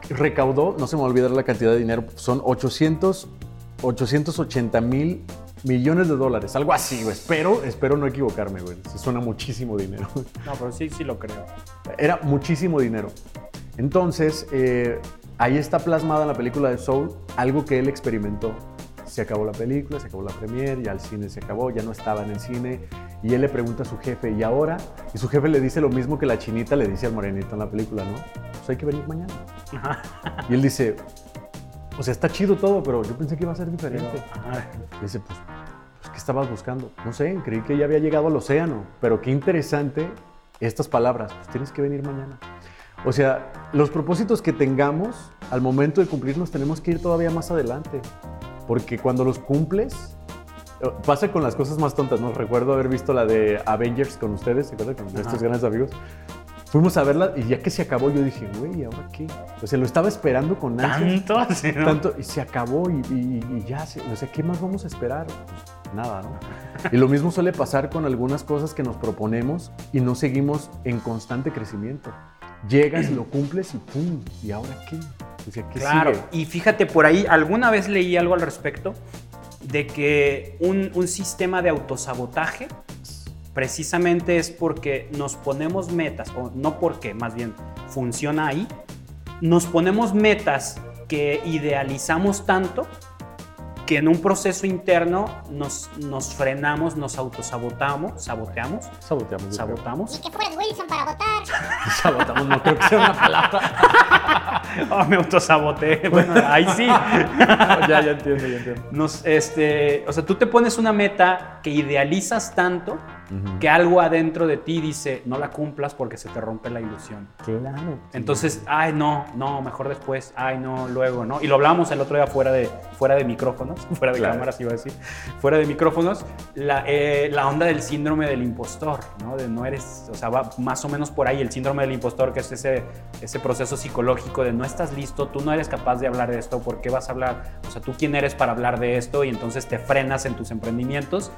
recaudó, no se me va a olvidar la cantidad de dinero, son 800, 880 mil millones de dólares, algo así, güey. Espero, espero no equivocarme, güey. Sí suena muchísimo dinero. No, pero sí, sí lo creo. Era muchísimo dinero. Entonces, eh, ahí está plasmada en la película de Soul algo que él experimentó. Se acabó la película, se acabó la premiere, ya el cine se acabó, ya no estaba en el cine. Y él le pregunta a su jefe, ¿y ahora? Y su jefe le dice lo mismo que la chinita le dice al morenito en la película, ¿no? Pues hay que venir mañana. Y él dice, o sea, está chido todo, pero yo pensé que iba a ser diferente. Y dice, pues, pues, ¿qué estabas buscando? No sé, creí que ya había llegado al océano, pero qué interesante estas palabras, pues tienes que venir mañana. O sea, los propósitos que tengamos, al momento de cumplirlos, tenemos que ir todavía más adelante, porque cuando los cumples, eh, pasa con las cosas más tontas, ¿no? Recuerdo haber visto la de Avengers con ustedes, ¿se acuerdan? Con estos Ajá. grandes amigos. Fuimos a verla y ya que se acabó, yo dije, güey, ¿y ¿ahora qué? O sea, lo estaba esperando con ansias. Tanto, sí, ¿no? Tanto, y se acabó y, y- y ya, se- o sea, ¿qué más vamos a esperar? Pues, nada, ¿no? Y lo mismo suele pasar con algunas cosas que nos proponemos y no seguimos en constante crecimiento. Llegas, lo cumples y ¡pum! ¿Y ahora qué? O sea, ¿qué Claro, sigue? y fíjate, por ahí alguna vez leí algo al respecto de que un, un sistema de autosabotaje precisamente es porque nos ponemos metas, o no porque, más bien funciona ahí, nos ponemos metas que idealizamos tanto que en un proceso interno nos, nos frenamos, nos autosabotamos, saboteamos, Saboteamos. sabotamos. Ni que fueras Wilson para votar. Sabotamos, no creo que sea una palabra. Oh, me autosaboteé. Bueno, ahí sí. ya, ya entiendo, ya entiendo. Nos, este, o sea, tú te pones una meta que idealizas tanto que algo adentro de ti dice, no la cumplas porque se te rompe la ilusión. Claro. Entonces, ay, no, no, mejor después, ay, no, luego, ¿no? Y lo hablábamos el otro día fuera de, fuera de micrófonos, fuera de Claro. cámaras iba a decir, fuera de micrófonos, la, eh, la onda del síndrome del impostor, ¿no? De no eres, o sea, va más o menos por ahí el síndrome del impostor, que es ese, ese proceso psicológico de no estás listo, tú no eres capaz de hablar de esto, ¿por qué vas a hablar? O sea, tú quién eres para hablar de esto y entonces te frenas en tus emprendimientos.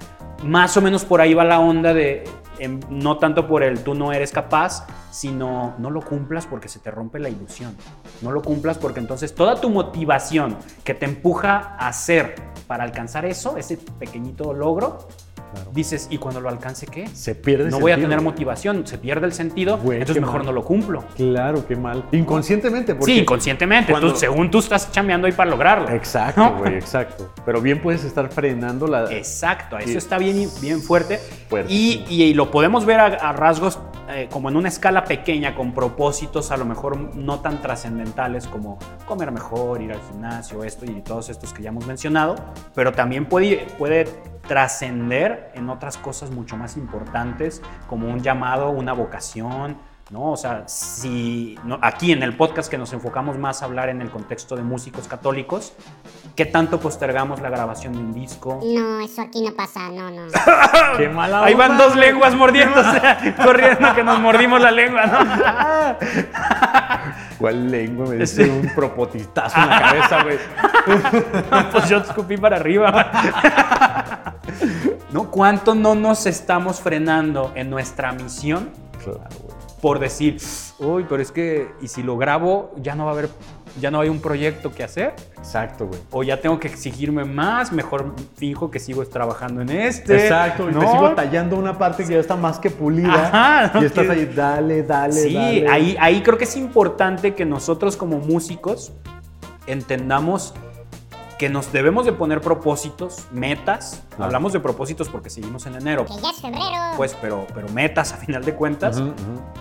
Más o menos por ahí va la onda de, em, no tanto por el tú no eres capaz, sino no lo cumplas porque se te rompe la ilusión. No lo cumplas porque entonces toda tu motivación que te empuja a hacer para alcanzar eso, ese pequeñito logro, claro. dices, ¿y cuando lo alcance qué? Se pierde No voy a tener motivación, se pierde el sentido, Güey, entonces mejor mal. no lo cumplo. Claro, qué mal. Inconscientemente, porque... Sí, inconscientemente, cuando- tú, según tú estás chambeando ahí para lograrlo. Exacto, ¿no? güey, exacto. Pero bien puedes estar frenando la... Exacto, eso está bien, bien fuerte. Fuerte. Y, y- y lo podemos ver a, a rasgos eh, como en una escala pequeña, con propósitos a lo mejor no tan trascendentales como comer mejor, ir al gimnasio, esto y todos estos que ya hemos mencionado, pero también puede, puede trascender en otras cosas mucho más importantes, como un llamado, una vocación. ¿no? O sea, si aquí en el podcast que nos enfocamos más a hablar en el contexto de músicos católicos, ¿qué tanto postergamos la grabación de un disco? No, eso aquí no pasa, no, no. ¡Qué mala Ahí van dos lenguas mordiéndose, corriendo que nos mordimos la lengua, ¿no? ¿Cuál lengua? Me diste un propotitazo en la cabeza, güey. pues yo escupí para arriba. ¿No? ¿Cuánto no nos estamos frenando en nuestra misión Claro, güey. por decir, uy, pero es que, y si lo grabo, ya no va a haber, ya no hay un proyecto que hacer? Exacto, güey. O ya tengo que exigirme más, mejor finjo que sigo trabajando en este. Exacto, y te sigo tallando una parte que ya está más que pulida. Ajá, ¿no? y estás Que- ahí, dale, dale, Sí, dale. ahí, ahí creo que es importante que nosotros como músicos entendamos que nos debemos de poner propósitos, metas. Ah. Hablamos de propósitos porque seguimos en enero, Que ya es febrero. pues, pero, pero metas a final de cuentas,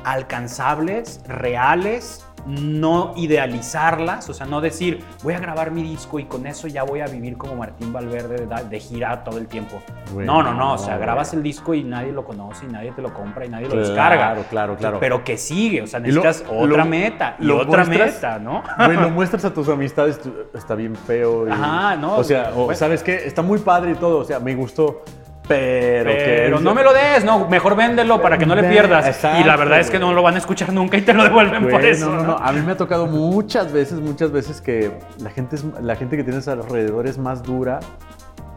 alcanzables, reales, no idealizarlas, o sea, no decir, voy a grabar mi disco y con eso ya voy a vivir como Martín Valverde de, de gira todo el tiempo. Güey, no, no, no, o sea, güey. grabas el disco y nadie lo conoce y nadie te lo compra y nadie lo Claro, descarga. claro, claro. Pero que sigue, o sea, lo- necesitas lo- otra meta y otra muestras- meta, ¿no? Güey, lo muestras a tus amistades, está bien feo. y- Ajá, no, O sea, o, pues- ¿sabes qué? Está muy padre y todo, o sea, me gustó, pero... Pero que- no me lo des, no, mejor véndelo para que no le pierdas. y la exacto, verdad es que no lo van a escuchar nunca y te lo devuelven por eso. no, no, ¿no? A mí me ha tocado muchas veces, muchas veces que la gente, es, la gente que tienes alrededor es más dura,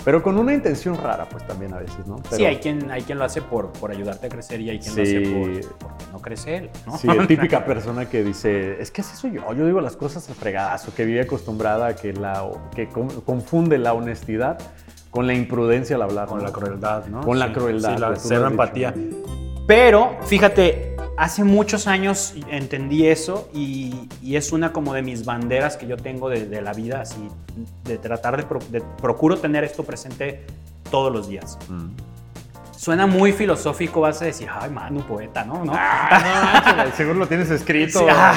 pero con una intención rara, pues también a veces, ¿no? Sí, Pero- hay quien, hay quien lo hace por, por ayudarte a crecer y hay quien Sí. lo hace por, porque no crece él, ¿no? Sí, típica persona que dice, es que así soy yo, yo digo las cosas a fregadas, o que vive acostumbrada a que, la, que con- confunde la honestidad con la imprudencia al hablar. Con ¿no? la crueldad, ¿no? Con la crueldad. sí, la cero dicho. empatía. Pero, fíjate, hace muchos años entendí eso y, y es una como de mis banderas que yo tengo de, de la vida, así, de tratar de, pro- de- procuro tener esto presente todos los días. Mm. Suena muy filosófico, vas a decir, ay, Manu, poeta, ¿no? ¿No? Ah, no manches, seguro lo tienes escrito Sí, ah.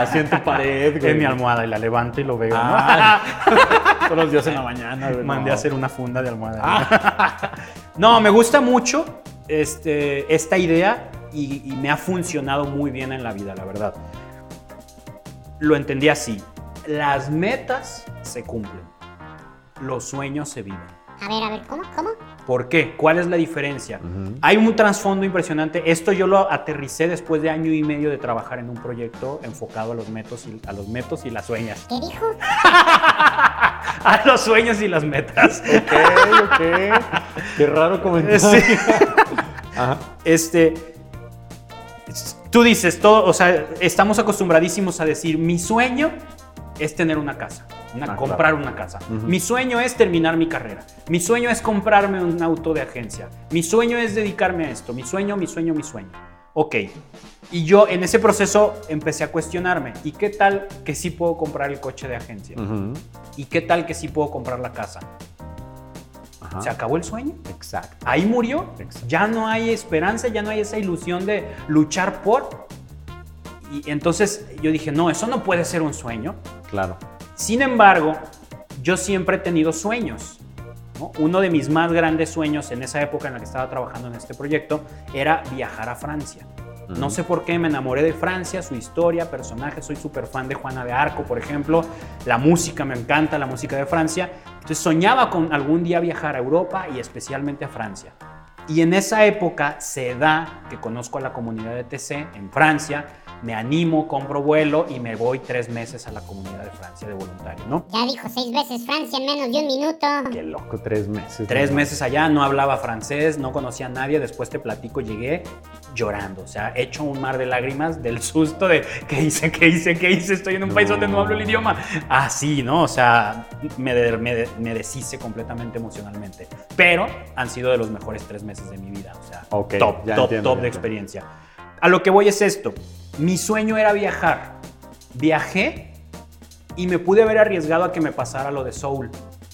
así en tu pared, güey. en mi almohada y la levanto y lo veo, Ah, Todos los días en la mañana, güey. ¿no? Mandé no. a hacer una funda de almohada. no, me gusta mucho este, esta idea y, y me ha funcionado muy bien en la vida, la verdad. Lo entendí así. Las metas se cumplen. Los sueños se viven. A ver, a ver, ¿cómo? ¿Cómo? ¿Por qué? ¿Cuál es la diferencia? Hay un trasfondo impresionante. Esto yo lo aterricé después de año y medio de trabajar en un proyecto enfocado a los metos y, a los metos y las sueñas. ¿Qué dijo? A los sueños y las metas. Ok, ok. Qué raro comentario. Sí. Ajá. Este. Tú dices todo, o sea, estamos acostumbradísimos a decir, mi sueño es tener una casa, una- Ah, comprar claro. una casa. Mi sueño es terminar mi carrera. Mi sueño es comprarme un auto de agencia. Mi sueño es dedicarme a esto. Mi sueño, mi sueño, mi sueño. Ok. Y yo en ese proceso empecé a cuestionarme, ¿y qué tal que sí puedo comprar el coche de agencia? ¿Y qué tal que sí puedo comprar la casa? Ajá. ¿Se acabó el sueño? Exacto. Ahí murió. Exacto. Ya no hay esperanza, ya no hay esa ilusión de luchar por. Y entonces yo dije, no, eso no puede ser un sueño. Claro. Sin embargo, yo siempre he tenido sueños. ¿no? Uno de mis más grandes sueños en esa época en la que estaba trabajando en este proyecto era viajar a Francia. No sé por qué me enamoré de Francia, su historia, personajes. Soy súper fan de Juana de Arco, por ejemplo. La música me encanta, la música de Francia. Entonces soñaba con algún día viajar a Europa y especialmente a Francia. Y en esa época se da que conozco a la comunidad de TC en Francia, me animo, compro vuelo y me voy tres meses a la comunidad de Francia de voluntario, ¿no? Ya dijo seis veces Francia en menos de un minuto. Qué loco, tres meses. Tres ¿no? meses allá, no hablaba francés, no conocía a nadie, después te platico, llegué llorando, o sea, hecho un mar de lágrimas del susto de ¿qué hice, qué hice, qué hice? Estoy en un país donde no hablo el idioma. Así, ¿no? O sea, me, de- me, de- me deshice completamente emocionalmente. Pero han sido de los mejores tres meses de mi vida, o sea, top, top, entiendo, top de experiencia. A lo que voy es esto, mi sueño era viajar, viajé y me pude haber arriesgado a que me pasara lo de Soul,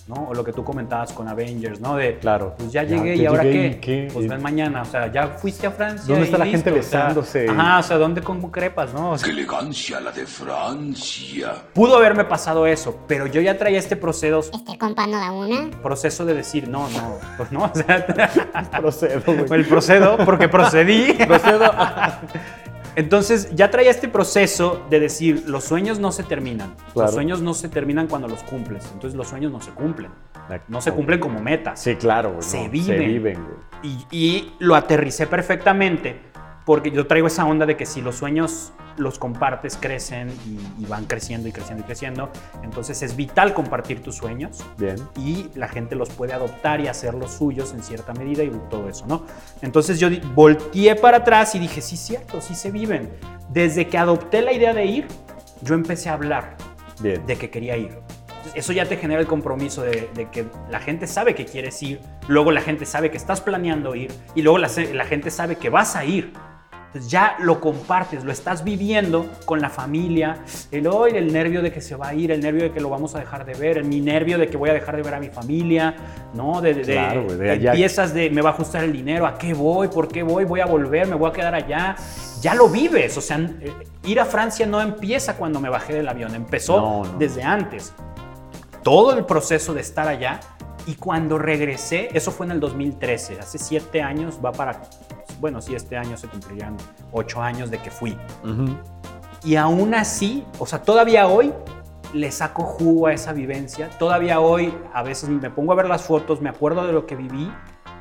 ¿no? O lo que tú comentabas con Avengers, ¿no? De, Claro. pues ya llegué ya y ahora llegué, qué? Pues Y- ven mañana, o sea, ya fuiste a Francia. ¿Dónde y está la gente listo, o sea, besándose? ajá, o sea, ¿dónde con crepas, no? O sea, ¡Qué elegancia la de Francia! pudo haberme pasado eso, pero yo ya traía este proceso, Este compa no da una. proceso de decir, no, no, pues no, o sea, Procedo, güey. el procedo, porque procedí. Procedo. Entonces ya traía este proceso de decir, los sueños no se terminan. Claro. Los sueños no se terminan cuando los cumples. Entonces los sueños no se cumplen. No se cumplen como metas. Sí, claro, güey. Se no, viven. Se viven, güey. Y, y lo aterricé perfectamente porque yo traigo esa onda de que si los sueños los compartes, crecen y, y van creciendo y creciendo y creciendo. Entonces es vital compartir tus sueños Bien. y la gente los puede adoptar y hacer los suyos en cierta medida y todo eso, ¿no? Entonces yo volteé para atrás y dije, sí, cierto, sí se viven. Desde que adopté la idea de ir, yo empecé a hablar Bien. de que quería ir. Eso ya te genera el compromiso de, de que la gente sabe que quieres ir, luego la gente sabe que estás planeando ir y luego la, la gente sabe que vas a ir. Entonces ya lo compartes, lo estás viviendo con la familia, el hoy, el nervio de que se va a ir, el nervio de que lo vamos a dejar de ver, el mi nervio de que voy a dejar de ver a mi familia, ¿no? De, de- de- Claro, güey, de allá. empiezas de me va a ajustar el dinero, ¿a qué voy? ¿Por qué voy? ¿Voy a volver? ¿Me voy a quedar allá? Ya lo vives, o sea, eh, ir a Francia no empieza cuando me bajé del avión, empezó No, no. desde antes. Todo el proceso de estar allá y cuando regresé, eso fue en el 2013, hace siete años, va para, bueno, sí, este año se cumplirían ocho años de que fui. Y aún así, o sea, todavía hoy le saco jugo a esa vivencia. Todavía hoy a veces me pongo a ver las fotos, me acuerdo de lo que viví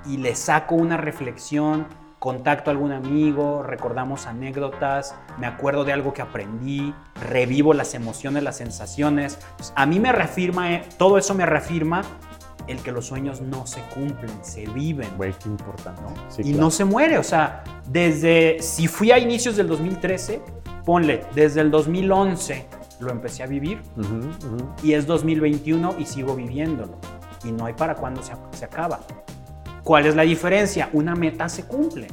y le saco una reflexión, contacto a algún amigo, recordamos anécdotas, me acuerdo de algo que aprendí, revivo las emociones, las sensaciones. Pues, a mí me reafirma, eh, todo eso me reafirma el que los sueños no se cumplen, se viven. Güey, qué importante. ¿no? Sí, y claro. no se muere. O sea, desde, si fui a inicios del 2013, ponle, desde el 2011 lo empecé a vivir Ujú, ujú. y es 2021 y sigo viviéndolo. Y no hay para cuándo se, se acaba. ¿Cuál es la diferencia? Una meta se cumple.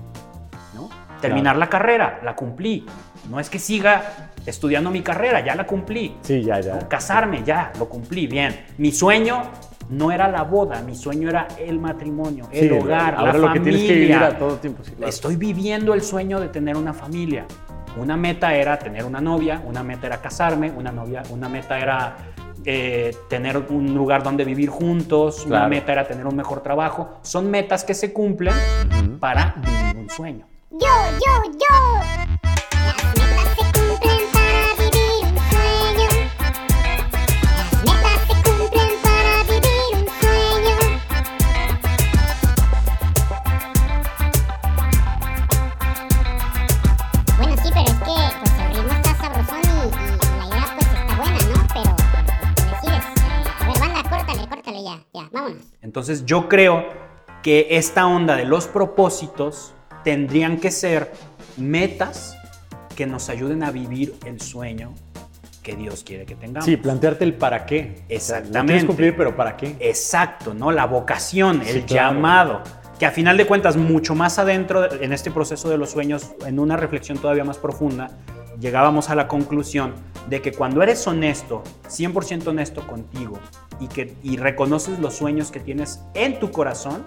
¿no? Terminar la carrera, la cumplí. No es que siga estudiando mi carrera, ya la cumplí. Sí, ya, ya. Casarme, ya, lo cumplí, bien. Mi sueño no era la boda, mi sueño era el matrimonio, el Sí, hogar, ahora la lo familia. que tienes que vivir a todo tiempo. sí, claro. Estoy viviendo el sueño de tener una familia. Una meta era tener una novia, una meta era casarme, una, novia, una meta era eh, tener un lugar donde vivir juntos, una meta era tener un mejor trabajo. Son metas que se cumplen para vivir un sueño. Yo, yo, yo. Ya, ya, vámonos. Entonces yo creo que esta onda de los propósitos tendrían que ser metas que nos ayuden a vivir el sueño que Dios quiere que tengamos. Sí, plantearte el para qué. Exactamente. quieres cumplir, pero ¿para qué? Exacto, ¿no? La vocación, el Sí, claro. llamado. Que a final de cuentas, mucho más adentro, en este proceso de los sueños, en una reflexión todavía más profunda, llegábamos a la conclusión de que cuando eres honesto, 100% honesto contigo, y, que, y reconoces los sueños que tienes en tu corazón,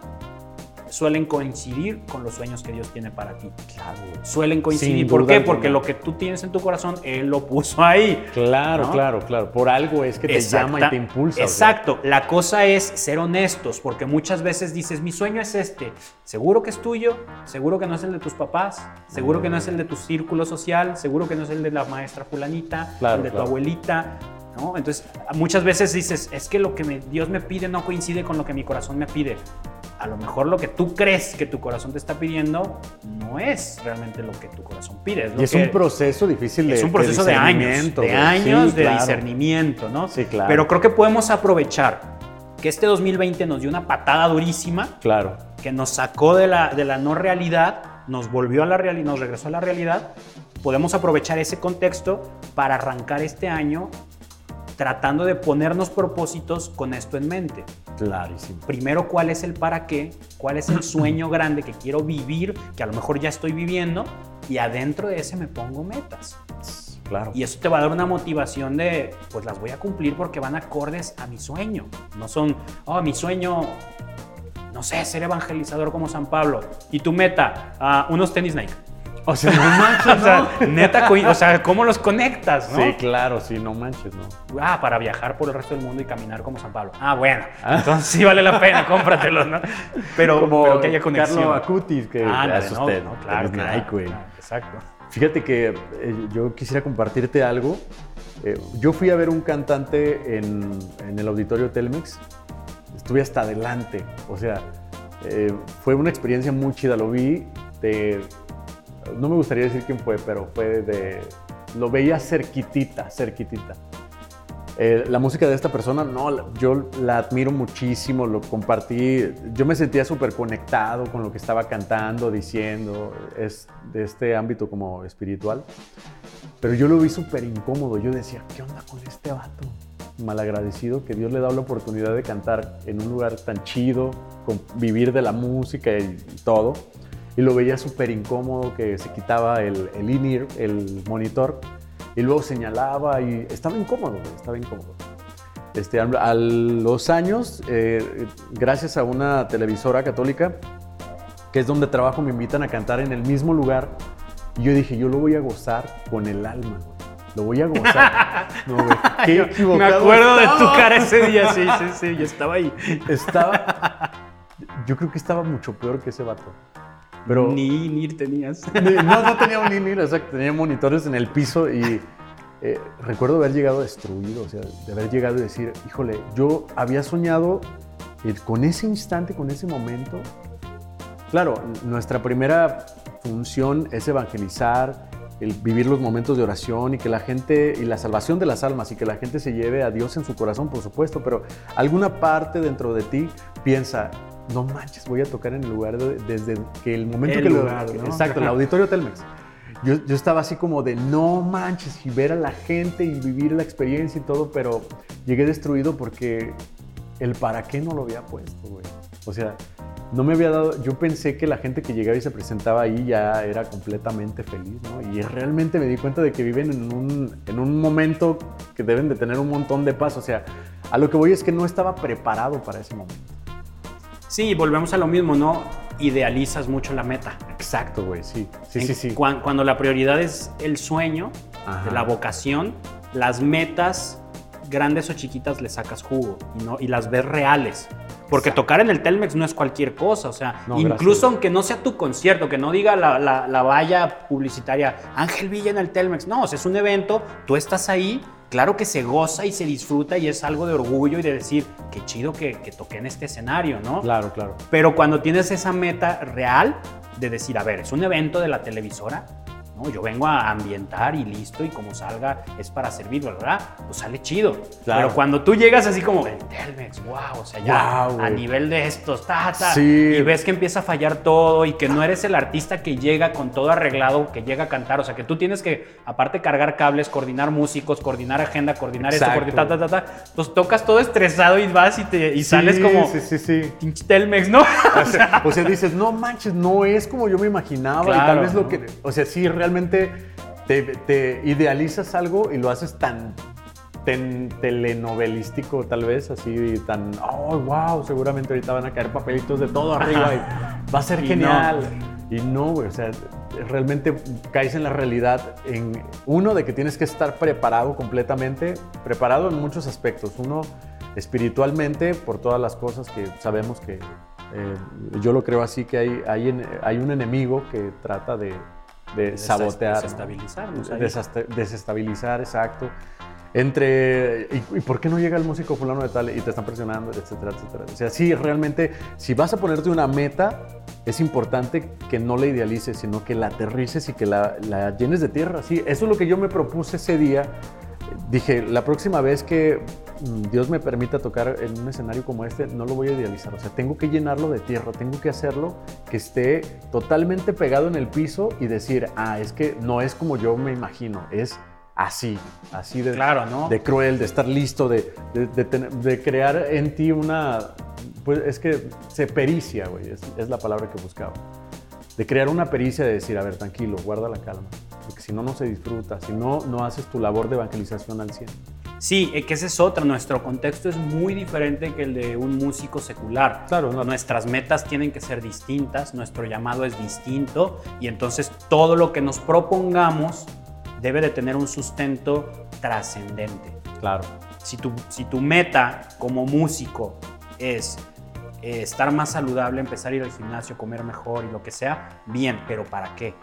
suelen coincidir con los sueños que Dios tiene para ti. Claro. Suelen coincidir. ¿Por qué? Porque lo que tú tienes en tu corazón, Él lo puso ahí. Claro, ¿No? claro, claro. Por algo es que te llama y te impulsa. o sea. Exacto. La cosa es ser honestos, porque muchas veces dices, mi sueño es este. ¿Seguro que es tuyo? ¿Seguro que no es el de tus papás? ¿Seguro que no es el de tu círculo social? ¿Seguro que no es el de la maestra fulanita? Claro, ¿El de claro. tu abuelita? ¿No? Entonces, muchas veces dices, es que lo que me- Dios me pide no coincide con lo que mi corazón me pide. A lo mejor lo que tú crees que tu corazón te está pidiendo no es realmente lo que tu corazón pide. lo Y es que- un proceso difícil de es un proceso de, años, de años Sí, de claro. discernimiento, ¿no? Sí, claro. Pero creo que podemos aprovechar que este 2020 nos dio una patada durísima, Claro. que nos sacó de la, de la no realidad, nos volvió a la realidad, nos regresó a la realidad. Podemos aprovechar ese contexto para arrancar este año tratando de ponernos propósitos con esto en mente. Clarísimo. Primero, ¿cuál es el para qué? ¿Cuál es el sueño grande que quiero vivir, que a lo mejor ya estoy viviendo? Y adentro de ese me pongo metas. Claro. Y eso te va a dar una motivación de, pues las voy a cumplir porque van acordes a mi sueño. No son, oh, mi sueño, no sé, ser evangelizador como San Pablo. Y tu meta, ah, unos tenis Nike. O sea, no manches, O sea, neta, o sea, ¿cómo los conectas, no? Sí, claro, sí, no manches, ¿no? Ah, para viajar por el resto del mundo y caminar como San Pablo. Ah, bueno. Entonces sí vale la pena, cómpratelos, ¿no? Pero, Como pero que haya conexión. Carlo Acutis, que es ¿no? usted, No, claro, Tenis claro, Nike, güey. claro, Exacto. Fíjate que eh, yo quisiera compartirte algo. Eh, yo fui a ver un cantante en, en el auditorio Telmex. Estuve hasta adelante. O sea, eh, fue una experiencia muy chida. Lo vi de... No me gustaría decir quién fue, pero fue de... Lo veía cerquitita, cerquitita. Eh, la música de esta persona, no, yo la admiro muchísimo, lo compartí, yo me sentía súper conectado con lo que estaba cantando, diciendo, es de este ámbito como espiritual, pero yo lo vi súper incómodo, yo decía, ¿qué onda con este vato? Malagradecido que Dios le da la oportunidad de cantar en un lugar tan chido, con vivir de la música y todo, y lo veía súper incómodo, que se quitaba el, el in-ear, el monitor, y luego señalaba y estaba incómodo, estaba incómodo. Este, a, los años, eh, gracias a una televisora católica, que es donde trabajo, me invitan a cantar en el mismo lugar. Y yo dije, yo lo voy a gozar con el alma. Lo voy a gozar. No, güey. Qué Yo equivocado me acuerdo de tu estaba. cara ese día, sí, sí, sí, yo estaba ahí. Estaba. Yo creo que estaba mucho peor que ese vato. Pero. Ni, ni tenías. Ni- No, no tenía un in exacto. Tenía monitores en el piso y eh, recuerdo haber llegado destruido, o sea, de haber llegado y decir, híjole, yo había soñado eh, con ese instante, con ese momento. Claro, nuestra primera función es evangelizar, el vivir los momentos de oración y que la gente, y la salvación de las almas, y que la gente se lleve a Dios en su corazón, por supuesto, pero alguna parte dentro de ti piensa, no manches, voy a tocar en el lugar de- desde que el momento El que lugar, lo... ¿no? Exacto, el auditorio Telmex. Yo, yo estaba así como de, no manches, y ver a la gente y vivir la experiencia y todo, pero llegué destruido porque el para qué no lo había puesto, güey. O sea, no me había dado, yo pensé que la gente que llegaba y se presentaba ahí ya era completamente feliz, ¿no? Y realmente me di cuenta de que viven en un, en un momento que deben de tener un montón de paz. O sea, a lo que voy es que no estaba preparado para ese momento. Sí, volvemos a lo mismo, ¿no? Idealizas mucho la meta. Exacto, güey, sí. Sí, En- sí, sí. cuan- Cuando la prioridad es el sueño, Ajá. la vocación, las metas, grandes o chiquitas, le sacas jugo y, no, y las ves reales. Porque tocar en el Telmex no es cualquier cosa, o sea, No, incluso gracias. aunque no sea tu concierto, que no diga la, la- la valla publicitaria, Ángel Villa en el Telmex, no, o sea, es un evento, tú estás ahí, claro que se goza y se disfruta y es algo de orgullo y de decir, qué chido que, que toqué en este escenario, ¿no? Claro, claro. Pero cuando tienes esa meta real de decir, a ver, es un evento de la televisora, ¿no? Yo vengo a ambientar y listo, y como salga es para servir, ¿verdad? Pues sale chido. Claro. Pero cuando tú llegas así como, el Telmex, wow, o sea, ya a nivel de estos, ta, ta, Sí. y ves que empieza a fallar todo y que no eres el artista que llega con todo arreglado, que llega a cantar, o sea, que tú tienes que, aparte, cargar cables, coordinar músicos, coordinar agenda, coordinar Exacto. esto, coordinar ta, ta, ta, pues tocas todo estresado y vas y, te, y Sí, sales como... Sí, sí, sí. Pinche Telmex, ¿no? O sea, o sea, dices, no manches, no es como yo me imaginaba. y tal vez lo que. O sea, sí, realmente te, te idealizas algo y lo haces tan, ten- telenovelístico, tal vez, así, tan. Oh, wow, seguramente ahorita van a caer papelitos de todo arriba y va a ser Y genial. Y no, güey, o sea, realmente caes en la realidad en uno de que tienes que estar preparado completamente, preparado en muchos aspectos. Uno, espiritualmente, por todas las cosas que sabemos que, eh, yo lo creo así, que hay, hay un enemigo que trata de, de Desest- sabotear. ¿no? desestabilizarnos ahí. Desesta- desestabilizar, exacto. entre, ¿y, y por qué no llega el músico fulano de tal? Y te están presionando, etcétera, etcétera. O sea, sí, realmente, si vas a ponerte una meta, es importante que no la idealices, sino que la aterrices y que la, la llenes de tierra. Sí, eso es lo que yo me propuse ese día. Dije, la próxima vez que mm, Dios me permita tocar en un escenario como este, no lo voy a idealizar. O sea, tengo que llenarlo de tierra, tengo que hacerlo que esté totalmente pegado en el piso y decir, ah, es que no es como yo me imagino, es así, así de, Claro, ¿no? de cruel, de estar listo, de, de- de tener- de crear en ti una, pues es que se pericia, güey, es, es la palabra que buscaba. De crear una pericia de decir, a ver, tranquilo, guarda la calma, porque si no, no se disfruta, si no, no haces tu labor de evangelización al 100. Sí, eh, que esa es otra. Nuestro contexto es muy diferente que el de un músico secular. Claro, no. Nuestras metas tienen que ser distintas, nuestro llamado es distinto y entonces todo lo que nos propongamos debe de tener un sustento trascendente. Claro. Si tu, si tu meta como músico es eh, estar más saludable, empezar a ir al gimnasio, comer mejor y lo que sea, bien, pero ¿para qué?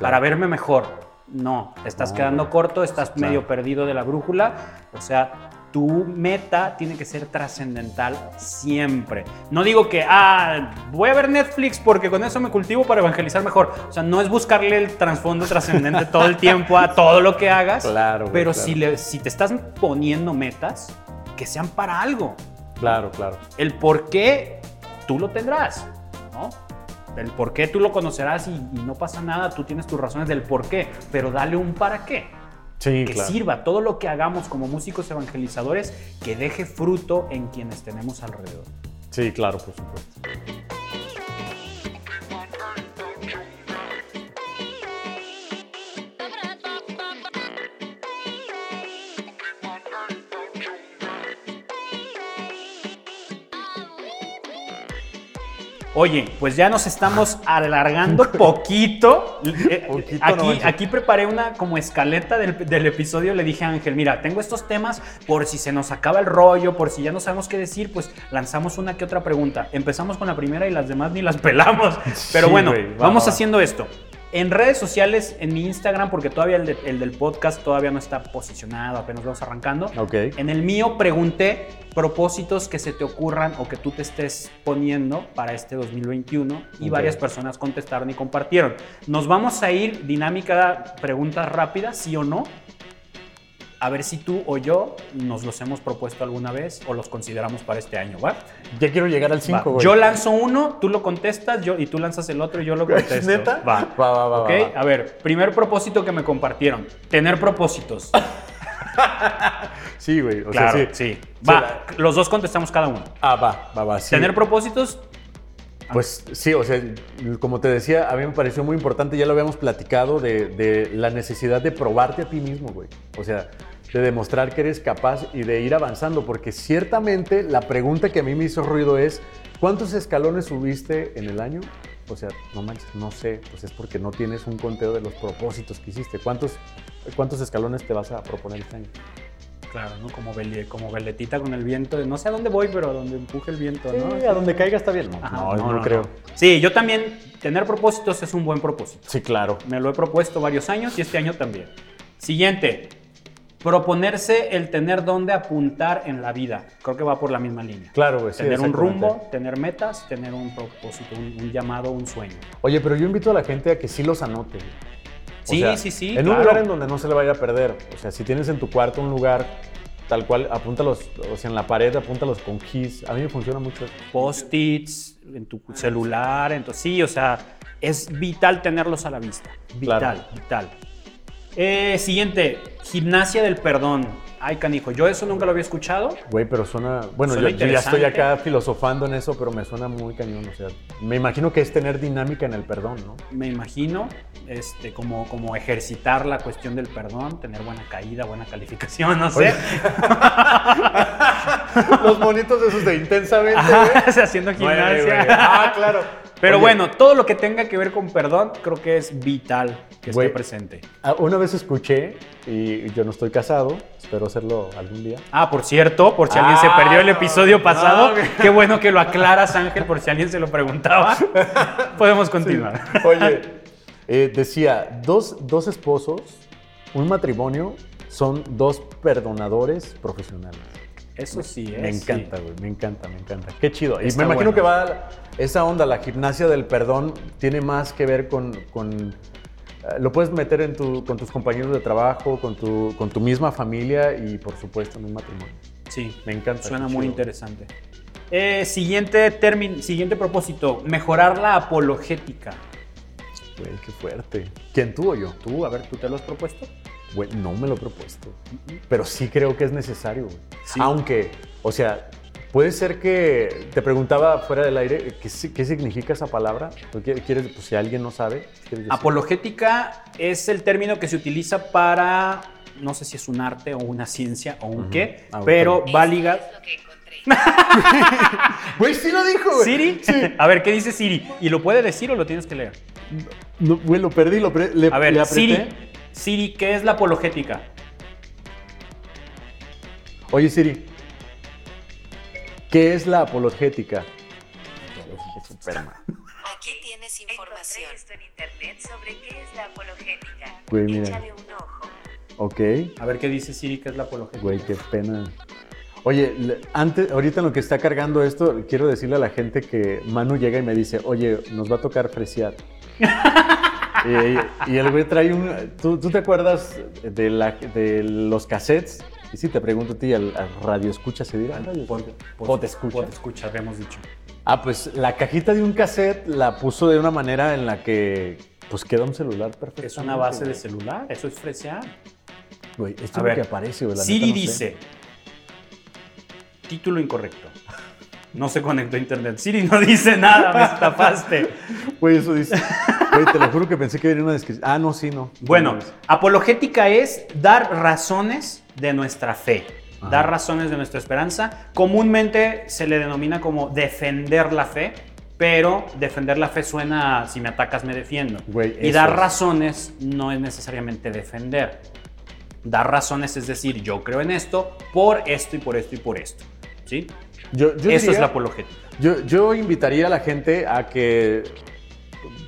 Para verme mejor. No, te estás No, quedando corto, estás Claro. medio perdido de la brújula. O sea, tu meta tiene que ser trascendental siempre. No digo que, ah, voy a ver Netflix porque con eso me cultivo para evangelizar mejor. O sea, no es buscarle el trasfondo trascendente todo el tiempo a todo lo que hagas. Claro, güey, Pero claro. Si, le- si te estás poniendo metas, que sean para algo. Claro, claro. El por qué tú lo tendrás, ¿no? El por qué tú lo conocerás y, y no pasa nada, tú tienes tus razones del por qué, pero dale un para qué. Sí, que claro. sirva todo lo que hagamos como músicos evangelizadores, que deje fruto en quienes tenemos alrededor. Sí, claro, por supuesto. Oye, pues ya nos estamos alargando poquito. Eh, Poquito, aquí, no aquí preparé una como escaleta del, del episodio. Le dije a Ángel, mira, tengo estos temas por si se nos acaba el rollo, por si ya no sabemos qué decir, pues lanzamos una que otra pregunta. Empezamos con la primera y las demás ni las pelamos. Pero Sí, bueno, vamos va, va. haciendo esto. En redes sociales, en mi Instagram, porque todavía el, de- el del podcast todavía no está posicionado, apenas vamos arrancando. Ok. En el mío pregunté propósitos que se te ocurran o que tú te estés poniendo para este 2021 y varias personas contestaron y compartieron. Nos vamos a ir dinámica preguntas rápidas, sí o no. A ver si tú o yo nos los hemos propuesto alguna vez o los consideramos para este año, ¿va? Ya quiero llegar al Va. 5, güey. Yo lanzo uno, tú lo contestas yo, y tú lanzas el otro y yo lo contesto. ¿Neta? Va. Va, va, va, Ok, va, va. a ver, primer propósito que me compartieron. Tener propósitos. Sí, güey. O claro, sea, sí. sí. Va, los dos contestamos cada uno. Ah, va, va, va. sí. Tener propósitos, Pues sí, o sea, como te decía, a mí me pareció muy importante, ya lo habíamos platicado, de, de la necesidad de probarte a ti mismo, güey. O sea, de demostrar que eres capaz y de ir avanzando, porque ciertamente la pregunta que a mí me hizo ruido es, ¿cuántos escalones subiste en el año? O sea, no manches, no sé, pues es porque no tienes un conteo de los propósitos que hiciste. ¿Cuántos, cuántos escalones te vas a proponer este año? claro, ¿no? Como, vele- como veletita con el viento. No sé a dónde voy, pero a donde empuje el viento, ¿no? Sí, a donde caiga está bien. No, Ajá, no, no, creo. Sí, yo también, tener propósitos es un buen propósito. Sí, claro. Me lo he propuesto varios años y este año también. Siguiente, proponerse el tener dónde apuntar en la vida. Creo que va por la misma línea. Claro, güey. sí, tener un rumbo, tener metas, tener un propósito, un, un llamado, un sueño. Oye, pero yo invito a la gente a que sí los anote. O Sí, sea, sí, sí, En un lugar en donde no se le vaya a perder. O sea, si tienes en tu cuarto un lugar tal cual, apúntalos, o sea, en la pared, apúntalos con keys. A mí me funciona mucho. Post-its, en tu celular, entonces sí, o sea, es vital tenerlos a la vista. Vital, Claro. vital. Eh, siguiente, gimnasia del perdón. Ay, canijo, yo eso nunca lo había escuchado. Güey, pero suena. Bueno, Suena yo, yo ya estoy acá filosofando en eso, pero me suena muy cañón. O sea, me imagino que es tener dinámica en el perdón, ¿no? me imagino, este, como, como ejercitar la cuestión del perdón, tener buena caída, buena calificación, no sé. Los monitos esos de intensamente. Ajá, haciendo Güey, gimnasia. Ah, claro. Pero Oye, bueno, todo lo que tenga que ver con perdón, creo que es vital que Güey. esté presente. ah, Una vez escuché, y yo no estoy casado, espero hacerlo algún día. Ah, por cierto, por si alguien se Ah, perdió el no, episodio no, pasado, qué bueno que lo aclaras, Ángel, por si alguien se lo preguntaba. Podemos continuar. Oye, eh, decía, dos, dos esposos, un matrimonio son dos perdonadores profesionales. Eso sí, ¿eh? Me encanta, güey, me encanta, me encanta. Qué chido. Y me imagino bueno. que va esa onda, la gimnasia del perdón, tiene más que ver con... con, eh, lo puedes meter en tu, con tus compañeros de trabajo, con tu, con tu misma familia y por supuesto en un matrimonio. Sí, Me encanta. suena muy chido. interesante. Eh, siguiente, término, siguiente propósito, mejorar la apologética. Güey, qué fuerte. ¿Quién tú o yo? Tú, a ver, ¿tú te lo has propuesto? Güey, no me lo he propuesto. Pero sí creo que es necesario, güey. Sí. Aunque, o sea, puede ser que te preguntaba fuera del aire qué, si- qué significa esa palabra. ¿Tú quieres, pues, si alguien no sabe, ¿quieres decir? Apologética es el término que se utiliza para, no sé si es un arte o una ciencia o un qué, Ah, pero ok. va ligado. Es lo que encontré. Güey, sí lo dijo, güey. ¿Siri? A ver, ¿qué dice Siri? ¿Y lo puede decir o lo tienes que leer? No, güey, lo perdí, lo pre- le, A ver, le apreté. Siri, Siri, ¿qué es la apologética? Oye, Siri. ¿Qué es la apologética? Aquí tienes información. esto en internet sobre qué es la apologética. Güey, mira. Échale un ojo. Ok. A ver, ¿qué dice Siri? ¿Qué es la apologética? Güey, qué pena. Oye, antes, ahorita en lo que está cargando esto, quiero decirle a la gente que Manu llega y me dice, oye, nos va a tocar fresear. y, y el güey trae un... ¿Tú, tú te acuerdas de, la- de los cassettes? Y si te pregunto a ti, ¿al, al radio escucha se dirá? Pod- Pod escucha. pod escucha, habíamos dicho. Ah, pues la cajita de un cassette la puso de una manera en la que pues queda un celular perfecto. Es una base de celular, eso es fresear. Güey, esto A es ver, lo que aparece, güey. la Siri neta no sé. dice, título incorrecto. No se conectó a internet. Siri no dice nada, me estafaste. Güey, eso dice. Güey, te lo juro que pensé que venía una descripción. Ah, no, sí, no. Bueno, No, apologética es dar razones de nuestra fe, Ajá. dar razones de nuestra esperanza. Comúnmente se le denomina como defender la fe, pero defender la fe suena a, si me atacas me defiendo. Güey, y dar es. razones no es necesariamente defender. Dar razones es decir, yo creo en esto por esto y por esto y por esto. ¿Sí? Yo, yo Eso es la apologética. Yo, yo invitaría a la gente a que,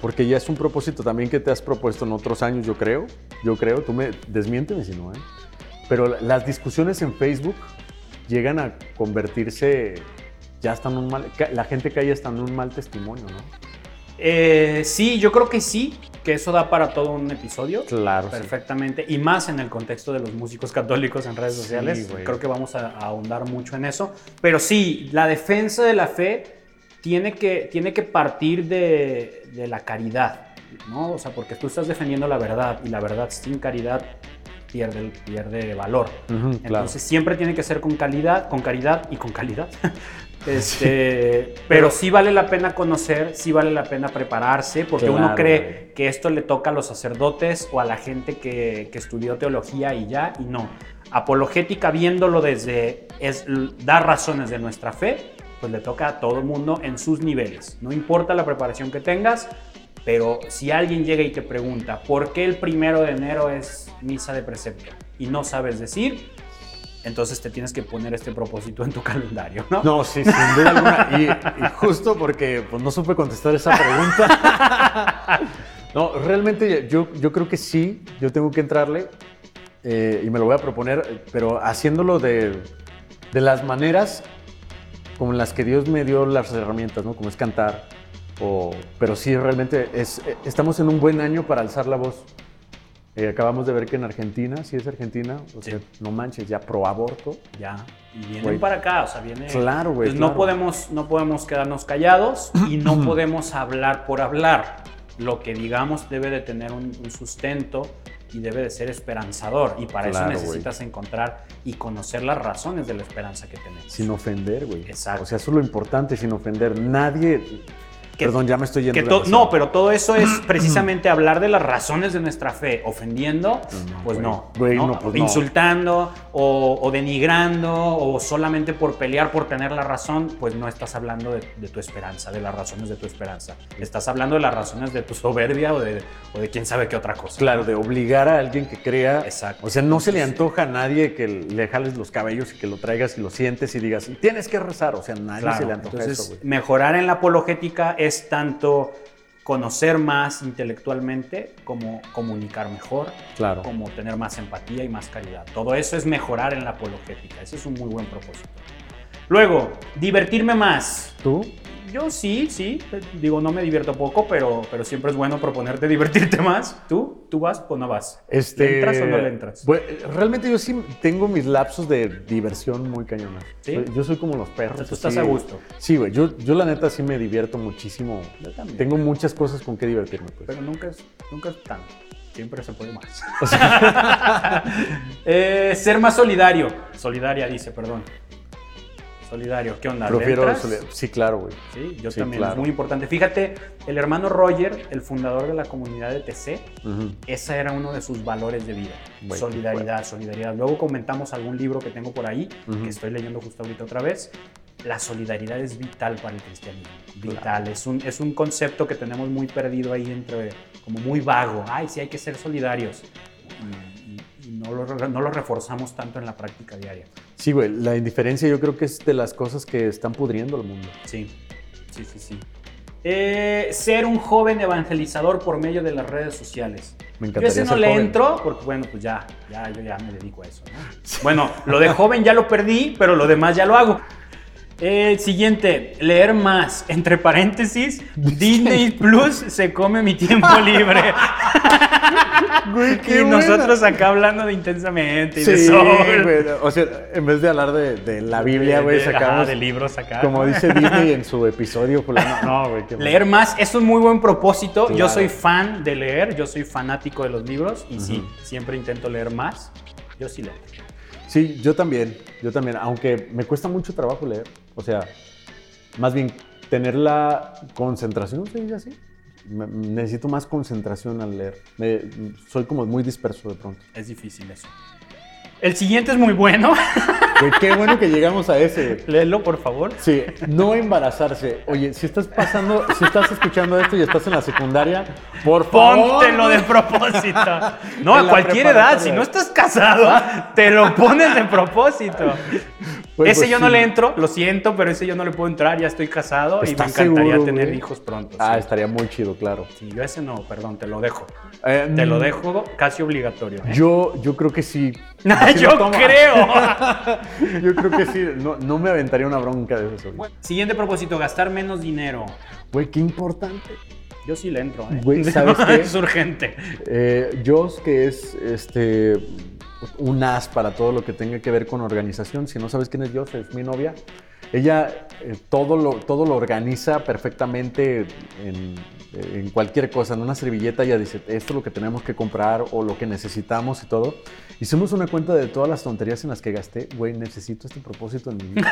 porque ya es un propósito también que te has propuesto en otros años, yo creo, yo creo, tú me, desmiénteme si no, ¿eh? Pero la- las discusiones en Facebook llegan a convertirse, ya están un mal, la gente cae hasta en un mal testimonio, ¿no? Eh, sí, yo creo que sí, que eso da para todo un episodio. Claro, sí. Perfectamente. Y más en el contexto de los músicos católicos en redes Sí, sociales. Creo que vamos a, a ahondar mucho en eso. Pero sí, la defensa de la fe tiene que, tiene que partir de, de la caridad. ¿no? O sea, porque tú estás defendiendo la verdad y la verdad sin caridad pierde, pierde valor. Entonces siempre tiene que ser con calidad, con caridad y con calidad. Este, pero sí vale la pena conocer, sí vale la pena prepararse, porque uno cree güey. que esto le toca a los sacerdotes o a la gente que, que estudió teología y ya, y no. Apologética, viéndolo desde es dar razones de nuestra fe, pues le toca a todo el mundo en sus niveles. No importa la preparación que tengas, pero si alguien llega y te pregunta, ¿por qué el primero de enero es misa de precepto? Y no sabes decir, entonces te tienes que poner este propósito en tu calendario, ¿no? No, sí, sin duda alguna. Y, y justo porque pues, no supe contestar esa pregunta. No, realmente yo, yo creo que sí, yo tengo que entrarle eh, y me lo voy a proponer, pero haciéndolo de, de las maneras como las que Dios me dio las herramientas, ¿no? Como es cantar. O, pero sí, realmente es, eh, estamos en un buen año para alzar la voz. Eh, acabamos de ver que en Argentina, si es Argentina, o Sí. sea, no manches, ya pro aborto. Ya, y vienen Güey. para acá, o sea, viene... Claro, güey, Entonces, no, claro. podemos, no podemos quedarnos callados y no podemos hablar por hablar. Lo que digamos debe de tener un, un sustento y debe de ser esperanzador. Y para Claro, eso necesitas encontrar y conocer las razones de la esperanza que tenemos. Sin ofender, güey. Exacto. O sea, eso es lo importante, sin ofender. Nadie. Que- Perdón, ya me estoy yendo. Que to- demasiado. no, pero todo eso es precisamente hablar de las razones de nuestra fe. Ofendiendo, pues güey. no. Güey, ¿no? no, pues no. Insultando o, o denigrando o solamente por pelear, por tener la razón, pues no estás hablando de, de tu esperanza, de las razones de tu esperanza. Estás hablando de las razones de tu soberbia o de, o de quién sabe qué otra cosa. Claro, de obligar a alguien que crea. Exacto. O sea, no se le antoja a nadie que le jales los cabellos y que lo traigas y lo sientes y digas, tienes que rezar. O sea, a nadie Claro, se le antoja entonces, eso, güey. mejorar en la apologética es tanto conocer más intelectualmente como comunicar mejor, Claro. como tener más empatía y más calidad. Todo eso es mejorar en la apologética. Ese es un muy buen propósito. Luego, divertirme más. ¿Tú? Yo sí, sí. Digo, no me divierto poco, pero, pero siempre es bueno proponerte divertirte más. ¿Tú? ¿Tú vas o no vas? Este, ¿Le entras o no le entras? Bueno, realmente yo sí tengo mis lapsos de diversión muy cañona. ¿Sí? Yo soy como los perros. Tú estás a gusto. Sí, güey. Yo, yo la neta sí me divierto muchísimo. Yo también. Tengo muchas cosas con que divertirme. Pues. Pero nunca es, nunca es tanto. Siempre se puede más. Eh, ser más solidario. Solidaria dice, perdón. Solidario. ¿Qué onda? ¿Le Prefiero... Sí, claro, güey. Sí, yo Sí, también. claro. Es muy importante. Fíjate, el hermano Roger, el fundador de la comunidad de TC, Ujú. ese era uno de sus valores de vida. Bueno, solidaridad, solidaridad. Luego comentamos algún libro que tengo por ahí, Ujú. que estoy leyendo justo ahorita otra vez. La solidaridad es vital para el cristianismo. Vital. Es, un, es un concepto que tenemos muy perdido ahí entre, como muy vago. Ay, sí hay que ser solidarios. Y, y- no, lo, no lo reforzamos tanto en la práctica diaria. Sí, güey. La indiferencia yo creo que es de las cosas que están pudriendo el mundo. Sí, sí, sí, sí. Eh, ser un joven evangelizador por medio de las redes sociales. Me Yo encantaría ese no ser le joven. entro porque, bueno, pues ya, ya, yo ya me dedico a eso. ¿no? Bueno, lo de joven ya lo perdí, pero lo demás ya lo hago. Eh, siguiente, leer más. Entre paréntesis, Disney Plus se come mi tiempo libre. Güey, y nosotros acá hablando de intensamente y de Sí, Soul. güey. O sea, en vez de hablar de, de la Biblia, güey, De- de- sacamos... ajá, de libros acá. Como dice Disney en su episodio. No, güey. qué mal. Leer más es un muy buen propósito. Yo Claro. soy fan de leer, yo soy fanático de los libros y sí, siempre intento leer más. Yo sí leo. Sí, yo también, yo también, aunque me cuesta mucho trabajo leer, o sea, más bien tener la concentración, ¿se dice así? Me- necesito más concentración al leer. Me- soy como muy disperso de pronto. Es difícil eso. El siguiente es muy bueno. Güey, qué bueno que llegamos a ese. Léelo, por favor. Sí, no embarazarse. Oye, si estás pasando, si estás escuchando esto y estás en la secundaria, por favor. Póntelo de propósito. No, En a cualquier edad. Si no estás casado, te lo pones de propósito. Pues, ese pues, yo no le entro, lo siento, pero ese yo no le puedo entrar. Ya estoy casado y me ¿Estás encantaría seguro, tener güey? hijos pronto. Ah, sí. estaría muy chido, claro. Sí, yo ese no, perdón, te lo dejo. Eh, Te lo mm, dejo casi obligatorio. ¿eh? Yo, yo creo que sí. Yo creo. Yo creo que sí. No, no me aventaría una bronca de eso. güey. Siguiente propósito, gastar menos dinero. Güey, qué importante. Yo sí le entro. ¿eh? Güey, ¿sabes qué? es urgente. Eh, Joss, que es este un as para todo lo que tenga que ver con organización. Si no sabes quién es Joss, es mi novia. Ella eh, todo, lo, todo lo organiza perfectamente en, en cualquier cosa. En una servilleta ella dice, esto es lo que tenemos que comprar o lo que necesitamos y todo. Hicimos una cuenta de todas las tonterías en las que gasté. Güey, necesito este propósito en mi vida.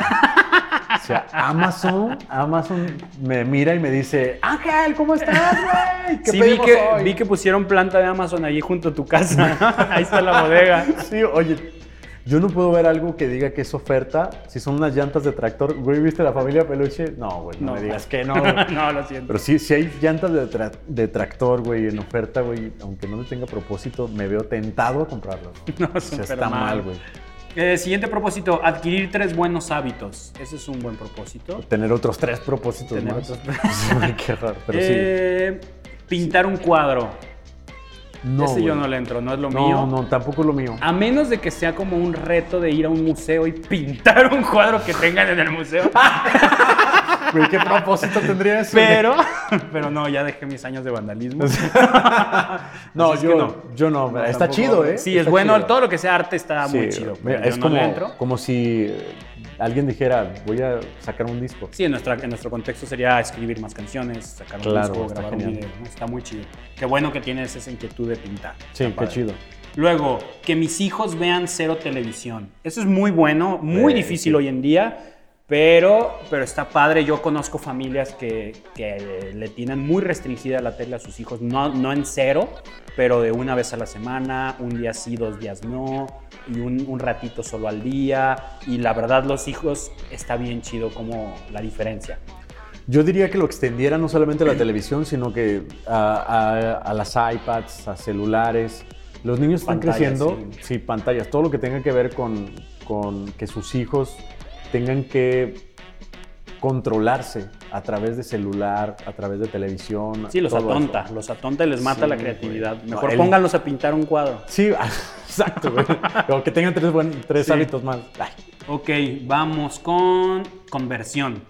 O sea, Amazon, Amazon me mira y me dice, Ángel, ¿cómo estás, güey? ¿Qué Sí, vi que, hoy?" vi que pusieron planta de Amazon allí junto a tu casa. Ahí está la bodega. Sí, oye, yo no puedo ver algo que diga que es oferta. Si son unas llantas de tractor, güey, ¿viste la familia peluche? No, güey, no, me digas que no. güey. no, lo siento. Pero sí, si hay llantas de, tra- de tractor, güey, en oferta, güey, aunque no le tenga propósito, me veo tentado a comprarlas. ¿no? No, O sea, está mal. mal, güey. Eh, siguiente propósito, adquirir tres buenos hábitos. Ese es un buen propósito. Tener otros tres propósitos Tener más. otros- Ay, qué raro, pero Eh, Pintar un cuadro. No, Ese yo no le entro, no es lo No, mío. no, tampoco es lo mío. A menos de que sea como un reto de ir a un museo y pintar un cuadro que tengan en el museo. ¿qué propósito tendría eso? Pero, pero no, ya dejé mis años de vandalismo. No, yo no. no. Yo no, No, está tampoco- chido, ¿eh? Sí, es bueno. chido. Todo lo que sea arte está muy chido. es como, no como si alguien dijera, voy a sacar un disco. Sí, en, nuestra, en nuestro contexto sería escribir más canciones, sacar un Claro, disco, grabar un genial. video. ¿no? Está muy chido. Qué bueno que tienes esa inquietud de pintar. Sí, qué padre. chido. Luego, que mis hijos vean cero televisión. Eso es muy bueno, muy Eh, difícil sí. hoy en día, pero, pero está padre. Yo conozco familias que, que le tienen muy restringida la tele a sus hijos, no, no en cero, pero de una vez a la semana, un día sí, dos días no, y un, un ratito solo al día. Y la verdad, los hijos está bien chido como la diferencia. Yo diría que lo extendiera no solamente a la televisión, sino que a, a- a las iPads, a celulares. Los niños están Pantallas, creciendo, sí. sí. pantallas, todo lo que tenga que ver con, con que sus hijos tengan que controlarse a través de celular, a través de televisión. Sí, los atonta, eso. los atonta y les mata Sí, la creatividad. Mejor el- pónganlos a pintar un cuadro. Sí, exacto, güey. Como que tengan tres, buen- tres Sí. hábitos más. Ay, Ok, vamos con conversión.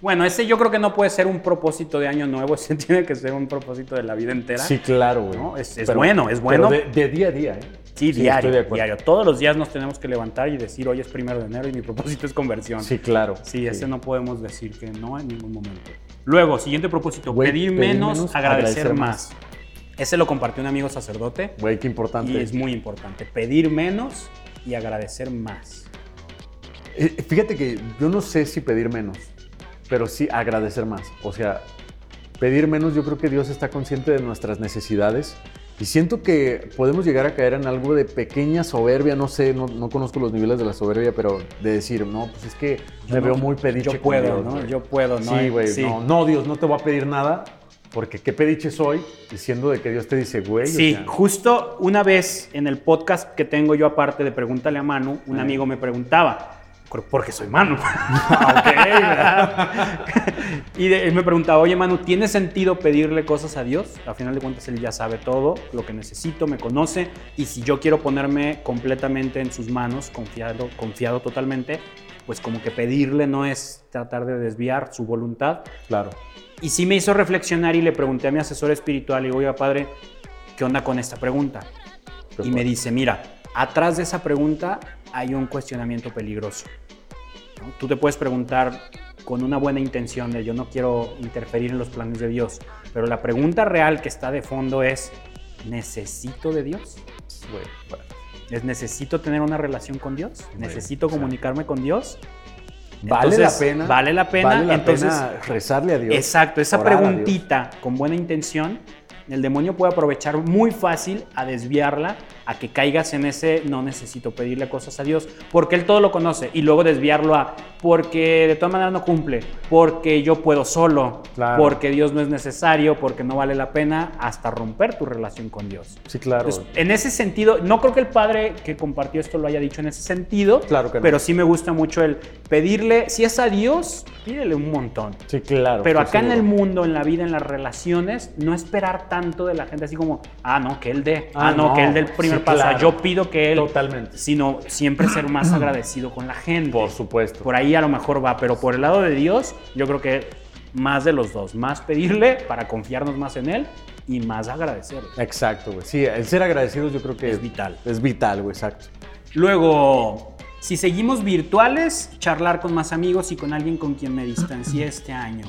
Bueno, ese yo creo que no puede ser un propósito de año nuevo, ese tiene que ser un propósito de la vida entera. Sí, claro, güey. No, es- es bueno, es bueno. pero de, de día a día, ¿eh? Sí, diario, de acuerdo. diario. Todos los días nos tenemos que levantar y decir, hoy es primero de enero y mi propósito es conversión. Sí, claro. Sí, ese no podemos decir que no en ningún momento. Luego, siguiente propósito, pedir, pedir menos, menos, agradecer, agradecer más. Ese lo compartió un amigo sacerdote Güey, qué importante. y es muy importante. Pedir menos y agradecer más. Eh, Fíjate que yo no sé si pedir menos, pero sí agradecer más. O sea, pedir menos, yo creo que Dios está consciente de nuestras necesidades y siento que podemos llegar a caer en algo de pequeña soberbia, no sé, no, no conozco los niveles de la soberbia, pero de decir, no, pues es que Yo me no- veo muy pediche. Yo puedo, Dios, ¿no? güey". Yo puedo, ¿no? Sí, güey, Sí. no, no, Dios, no te voy a pedir nada, porque qué pediche soy, diciendo de que Dios te dice, güey. o Sí, sea, justo una vez en el podcast que tengo yo aparte de Pregúntale a Manu, un amigo me preguntaba, "Cor- porque soy Manu. y de- él me preguntaba, oye Manu, ¿tiene sentido pedirle cosas a Dios? A final de cuentas él ya sabe todo, lo que necesito, me conoce, y si yo quiero ponerme completamente en sus manos, confiado, confiado totalmente, pues como que pedirle no es tratar de desviar su voluntad, Claro. y sí me hizo reflexionar y le pregunté a mi asesor espiritual, y digo, oiga, padre, ¿qué onda con esta pregunta? Pues, Y me dice, mira, atrás de esa pregunta hay un cuestionamiento peligroso. ¿no? Tú te puedes preguntar con una buena intención de yo no quiero interferir en los planes de Dios, pero la pregunta real que está de fondo es, ¿necesito de Dios? Bueno. ¿Es necesito tener una relación con Dios? ¿Necesito o sea, comunicarme con Dios? Vale Entonces, la pena. Vale la pena. Vale la entonces, pena rezarle a Dios. Exacto, esa preguntita con buena intención, el demonio puede aprovechar muy fácil a desviarla, a que caigas en ese no necesito pedirle cosas a Dios, porque él todo lo conoce, y luego desviarlo a porque de todas maneras no cumple, porque yo puedo solo, Claro. porque Dios no es necesario, porque no vale la pena, hasta romper tu relación con Dios. Sí, claro. Entonces, en ese sentido, no creo que el padre que compartió esto lo haya dicho en ese sentido, Claro que no. pero sí me gusta mucho el pedirle, si es a Dios, pídele un montón. sí, claro. Pero acá en el mundo, en la vida, en las relaciones, no esperar tanto de la gente así como, ah, no, que él dé, ah, Ah, no, no, que él dé el primer claro. yo pido que él, Totalmente. sino siempre ser más agradecido con la gente. Por supuesto. Por ahí a lo mejor va, pero por el lado de Dios, yo creo que más de los dos, más pedirle para confiarnos más en él y más agradecerle. Exacto, güey. Sí, el ser agradecidos yo creo que Es vital. Es vital, güey, exacto. Luego, si seguimos virtuales, charlar con más amigos y con alguien con quien me distancié este año.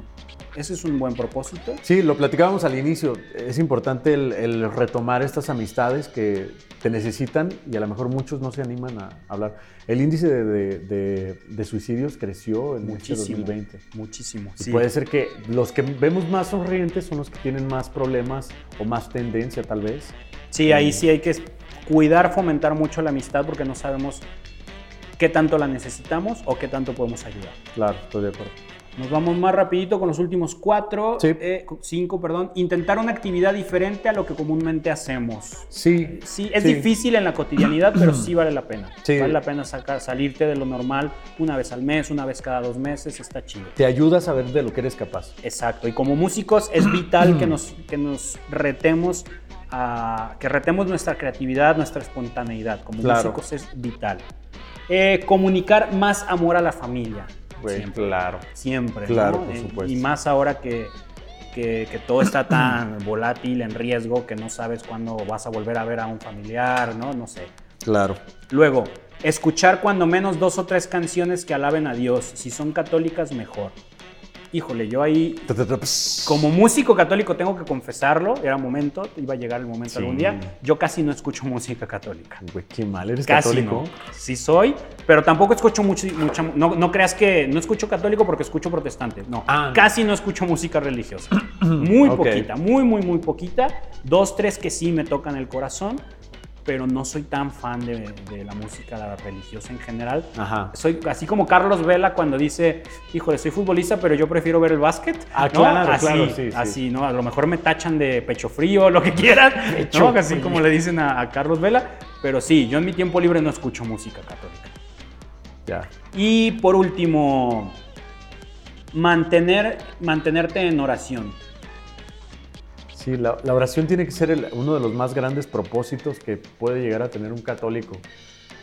Ese es un buen propósito. Sí, lo platicábamos al inicio. Es importante el, el retomar estas amistades que te necesitan y a lo mejor muchos no se animan a hablar. El índice de, de- de- de suicidios creció en este Muchísimo. 2020. Muchísimo. Y sí. puede ser que los que vemos más sonrientes son los que tienen más problemas o más tendencia tal vez. Sí, ahí sí hay que cuidar, fomentar mucho la amistad porque no sabemos qué tanto la necesitamos o qué tanto podemos ayudar. Claro, estoy de acuerdo. Nos vamos más rapidito con los últimos cuatro, Sí. eh, cinco, perdón. Intentar una actividad diferente a lo que comúnmente hacemos. Sí. Sí, es Sí. difícil en la cotidianidad, pero sí vale la pena. Sí. Vale la pena sacar, salirte de lo normal una vez al mes, una vez cada dos meses, está chido. Te ayuda a saber de lo que eres capaz. Exacto, y como músicos es vital que nos, que nos retemos a, que retemos nuestra creatividad, nuestra espontaneidad. Como Claro. músicos es vital. Eh, comunicar más amor a la familia. Güey, siempre. claro. Siempre. Claro, ¿no? por supuesto. Y más ahora que, que, que todo está tan volátil, en riesgo, que no sabes cuándo vas a volver a ver a un familiar, ¿no? No sé. Claro. Luego, escuchar cuando menos dos o tres canciones que alaben a Dios. Si son católicas, mejor. Híjole, yo ahí como músico católico tengo que confesarlo, era momento, iba a llegar el momento Sí. algún día. Yo casi no escucho música católica. Güey, qué mal, eres Casi católico. no. Sí soy, pero tampoco escucho mucho, mucha, no, no creas que no escucho católico porque escucho protestante. No, Ah, no. casi no escucho música religiosa. Muy Ok. poquita, muy, muy, muy poquita. Dos, tres que sí me tocan el corazón, pero no soy tan fan de, de la música religiosa en general. Ajá. Soy así como Carlos Vela cuando dice, híjole, soy futbolista, pero yo prefiero ver el básquet. Ah, ¿no? claro, así, claro, sí, sí. Así, ¿no? A lo mejor me tachan de pecho frío, lo que quieran, ¿no? Así como le dicen a, a Carlos Vela. Pero sí, yo en mi tiempo libre no escucho música católica. Ya. Y por último, mantener, mantenerte en oración. Sí, la, la oración tiene que ser el- uno de los más grandes propósitos que puede llegar a tener un católico.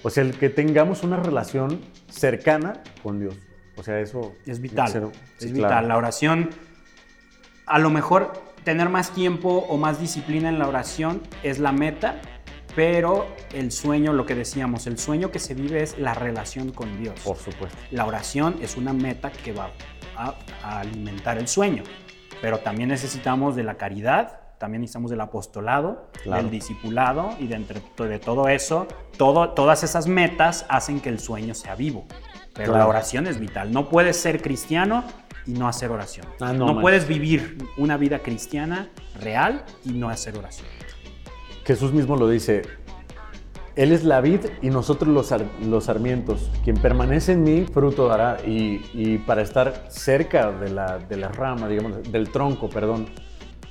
O sea, el que tengamos una relación cercana con Dios. O sea, eso Es vital. ser- es sí, vital. claro. La oración, a lo mejor tener más tiempo o más disciplina en la oración es la meta, pero el sueño, lo que decíamos, el sueño que se vive es la relación con Dios. Por supuesto. La oración es una meta que va a, a alimentar el sueño, pero también necesitamos de la caridad, también necesitamos del apostolado, Claro. del discipulado y de, entre, de todo eso, todo, todas esas metas hacen que el sueño sea vivo. Pero la oración es vital. No puedes ser cristiano y no hacer oración. Ah, no, no puedes vivir una vida cristiana real y no hacer oración. Jesús mismo lo dice, Él es la vid y nosotros los, sar- los sarmientos. Quien permanece en mí, fruto dará. Y, y para estar cerca de la, de la rama, digamos, del tronco, perdón,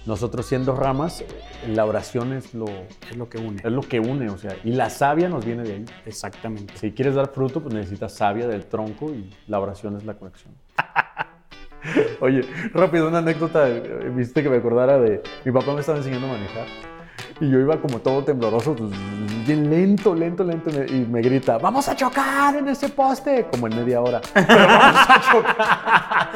nosotros siendo ramas, la oración es lo, Es lo que une. es lo que une, o sea, y la savia nos viene de ahí. Exactamente. Si quieres dar fruto, pues necesitas savia del tronco y la oración es la conexión. Oye, rápido, una anécdota, viste que me acordara de, mi papá me estaba enseñando a manejar y yo iba como todo tembloroso, pues, bien lento, lento, lento, y me- grita, vamos a chocar en ese poste, como en media hora. Pero vamos a chocar.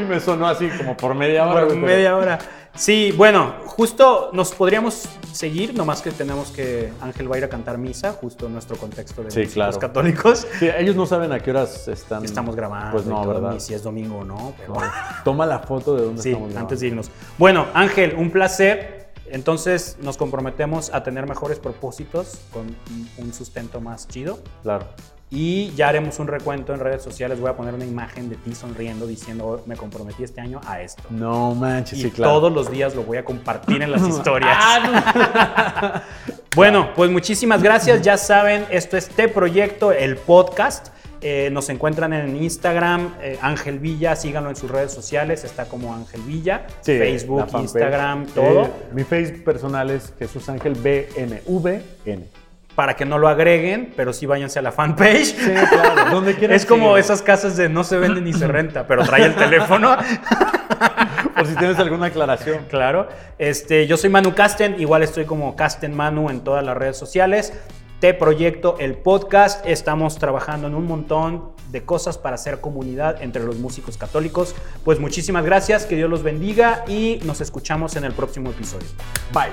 y me sonó así como por media hora. Por media hora. Sí, bueno, justo nos podríamos seguir, nomás que tenemos que Ángel va a ir a cantar misa, justo en nuestro contexto de Sí, claro. católicos. Sí, ellos no saben a qué horas están. Estamos grabando, Pues no, ¿verdad? ni si es domingo o no, pero No. Toma la foto de dónde sí, estamos grabando. antes de irnos. Bueno, Ángel, un placer. Entonces nos comprometemos a tener mejores propósitos con un- sustento más chido. Claro. Y ya haremos un recuento en redes sociales. Voy a poner una imagen de ti sonriendo diciendo, "Oh, me comprometí este año a esto. No manches, Y sí, claro. todos los días lo voy a compartir en las historias. Ah, bueno, pues muchísimas gracias. Ya saben, esto es Te Proyecto, el podcast. Eh, nos encuentran en Instagram, eh, Ángel Villa, síganlo en sus redes sociales, está como Ángel Villa, Sí, Facebook. Instagram, Eh, todo, mi face personal es Jesús Ángel BNVN. para que no lo agreguen, pero sí váyanse a la fanpage. Sí, claro. Donde quieran. Es como esas casas de no se vende ni se renta, pero trae el teléfono. Por si tienes alguna aclaración. Claro. Este, yo soy Manu Casten, igual estoy como Casten Manu en todas las redes sociales. Te Proyecto, el podcast. Estamos trabajando en un montón de cosas para hacer comunidad entre los músicos católicos. Pues muchísimas gracias, que Dios los bendiga y nos escuchamos en el próximo episodio. Bye.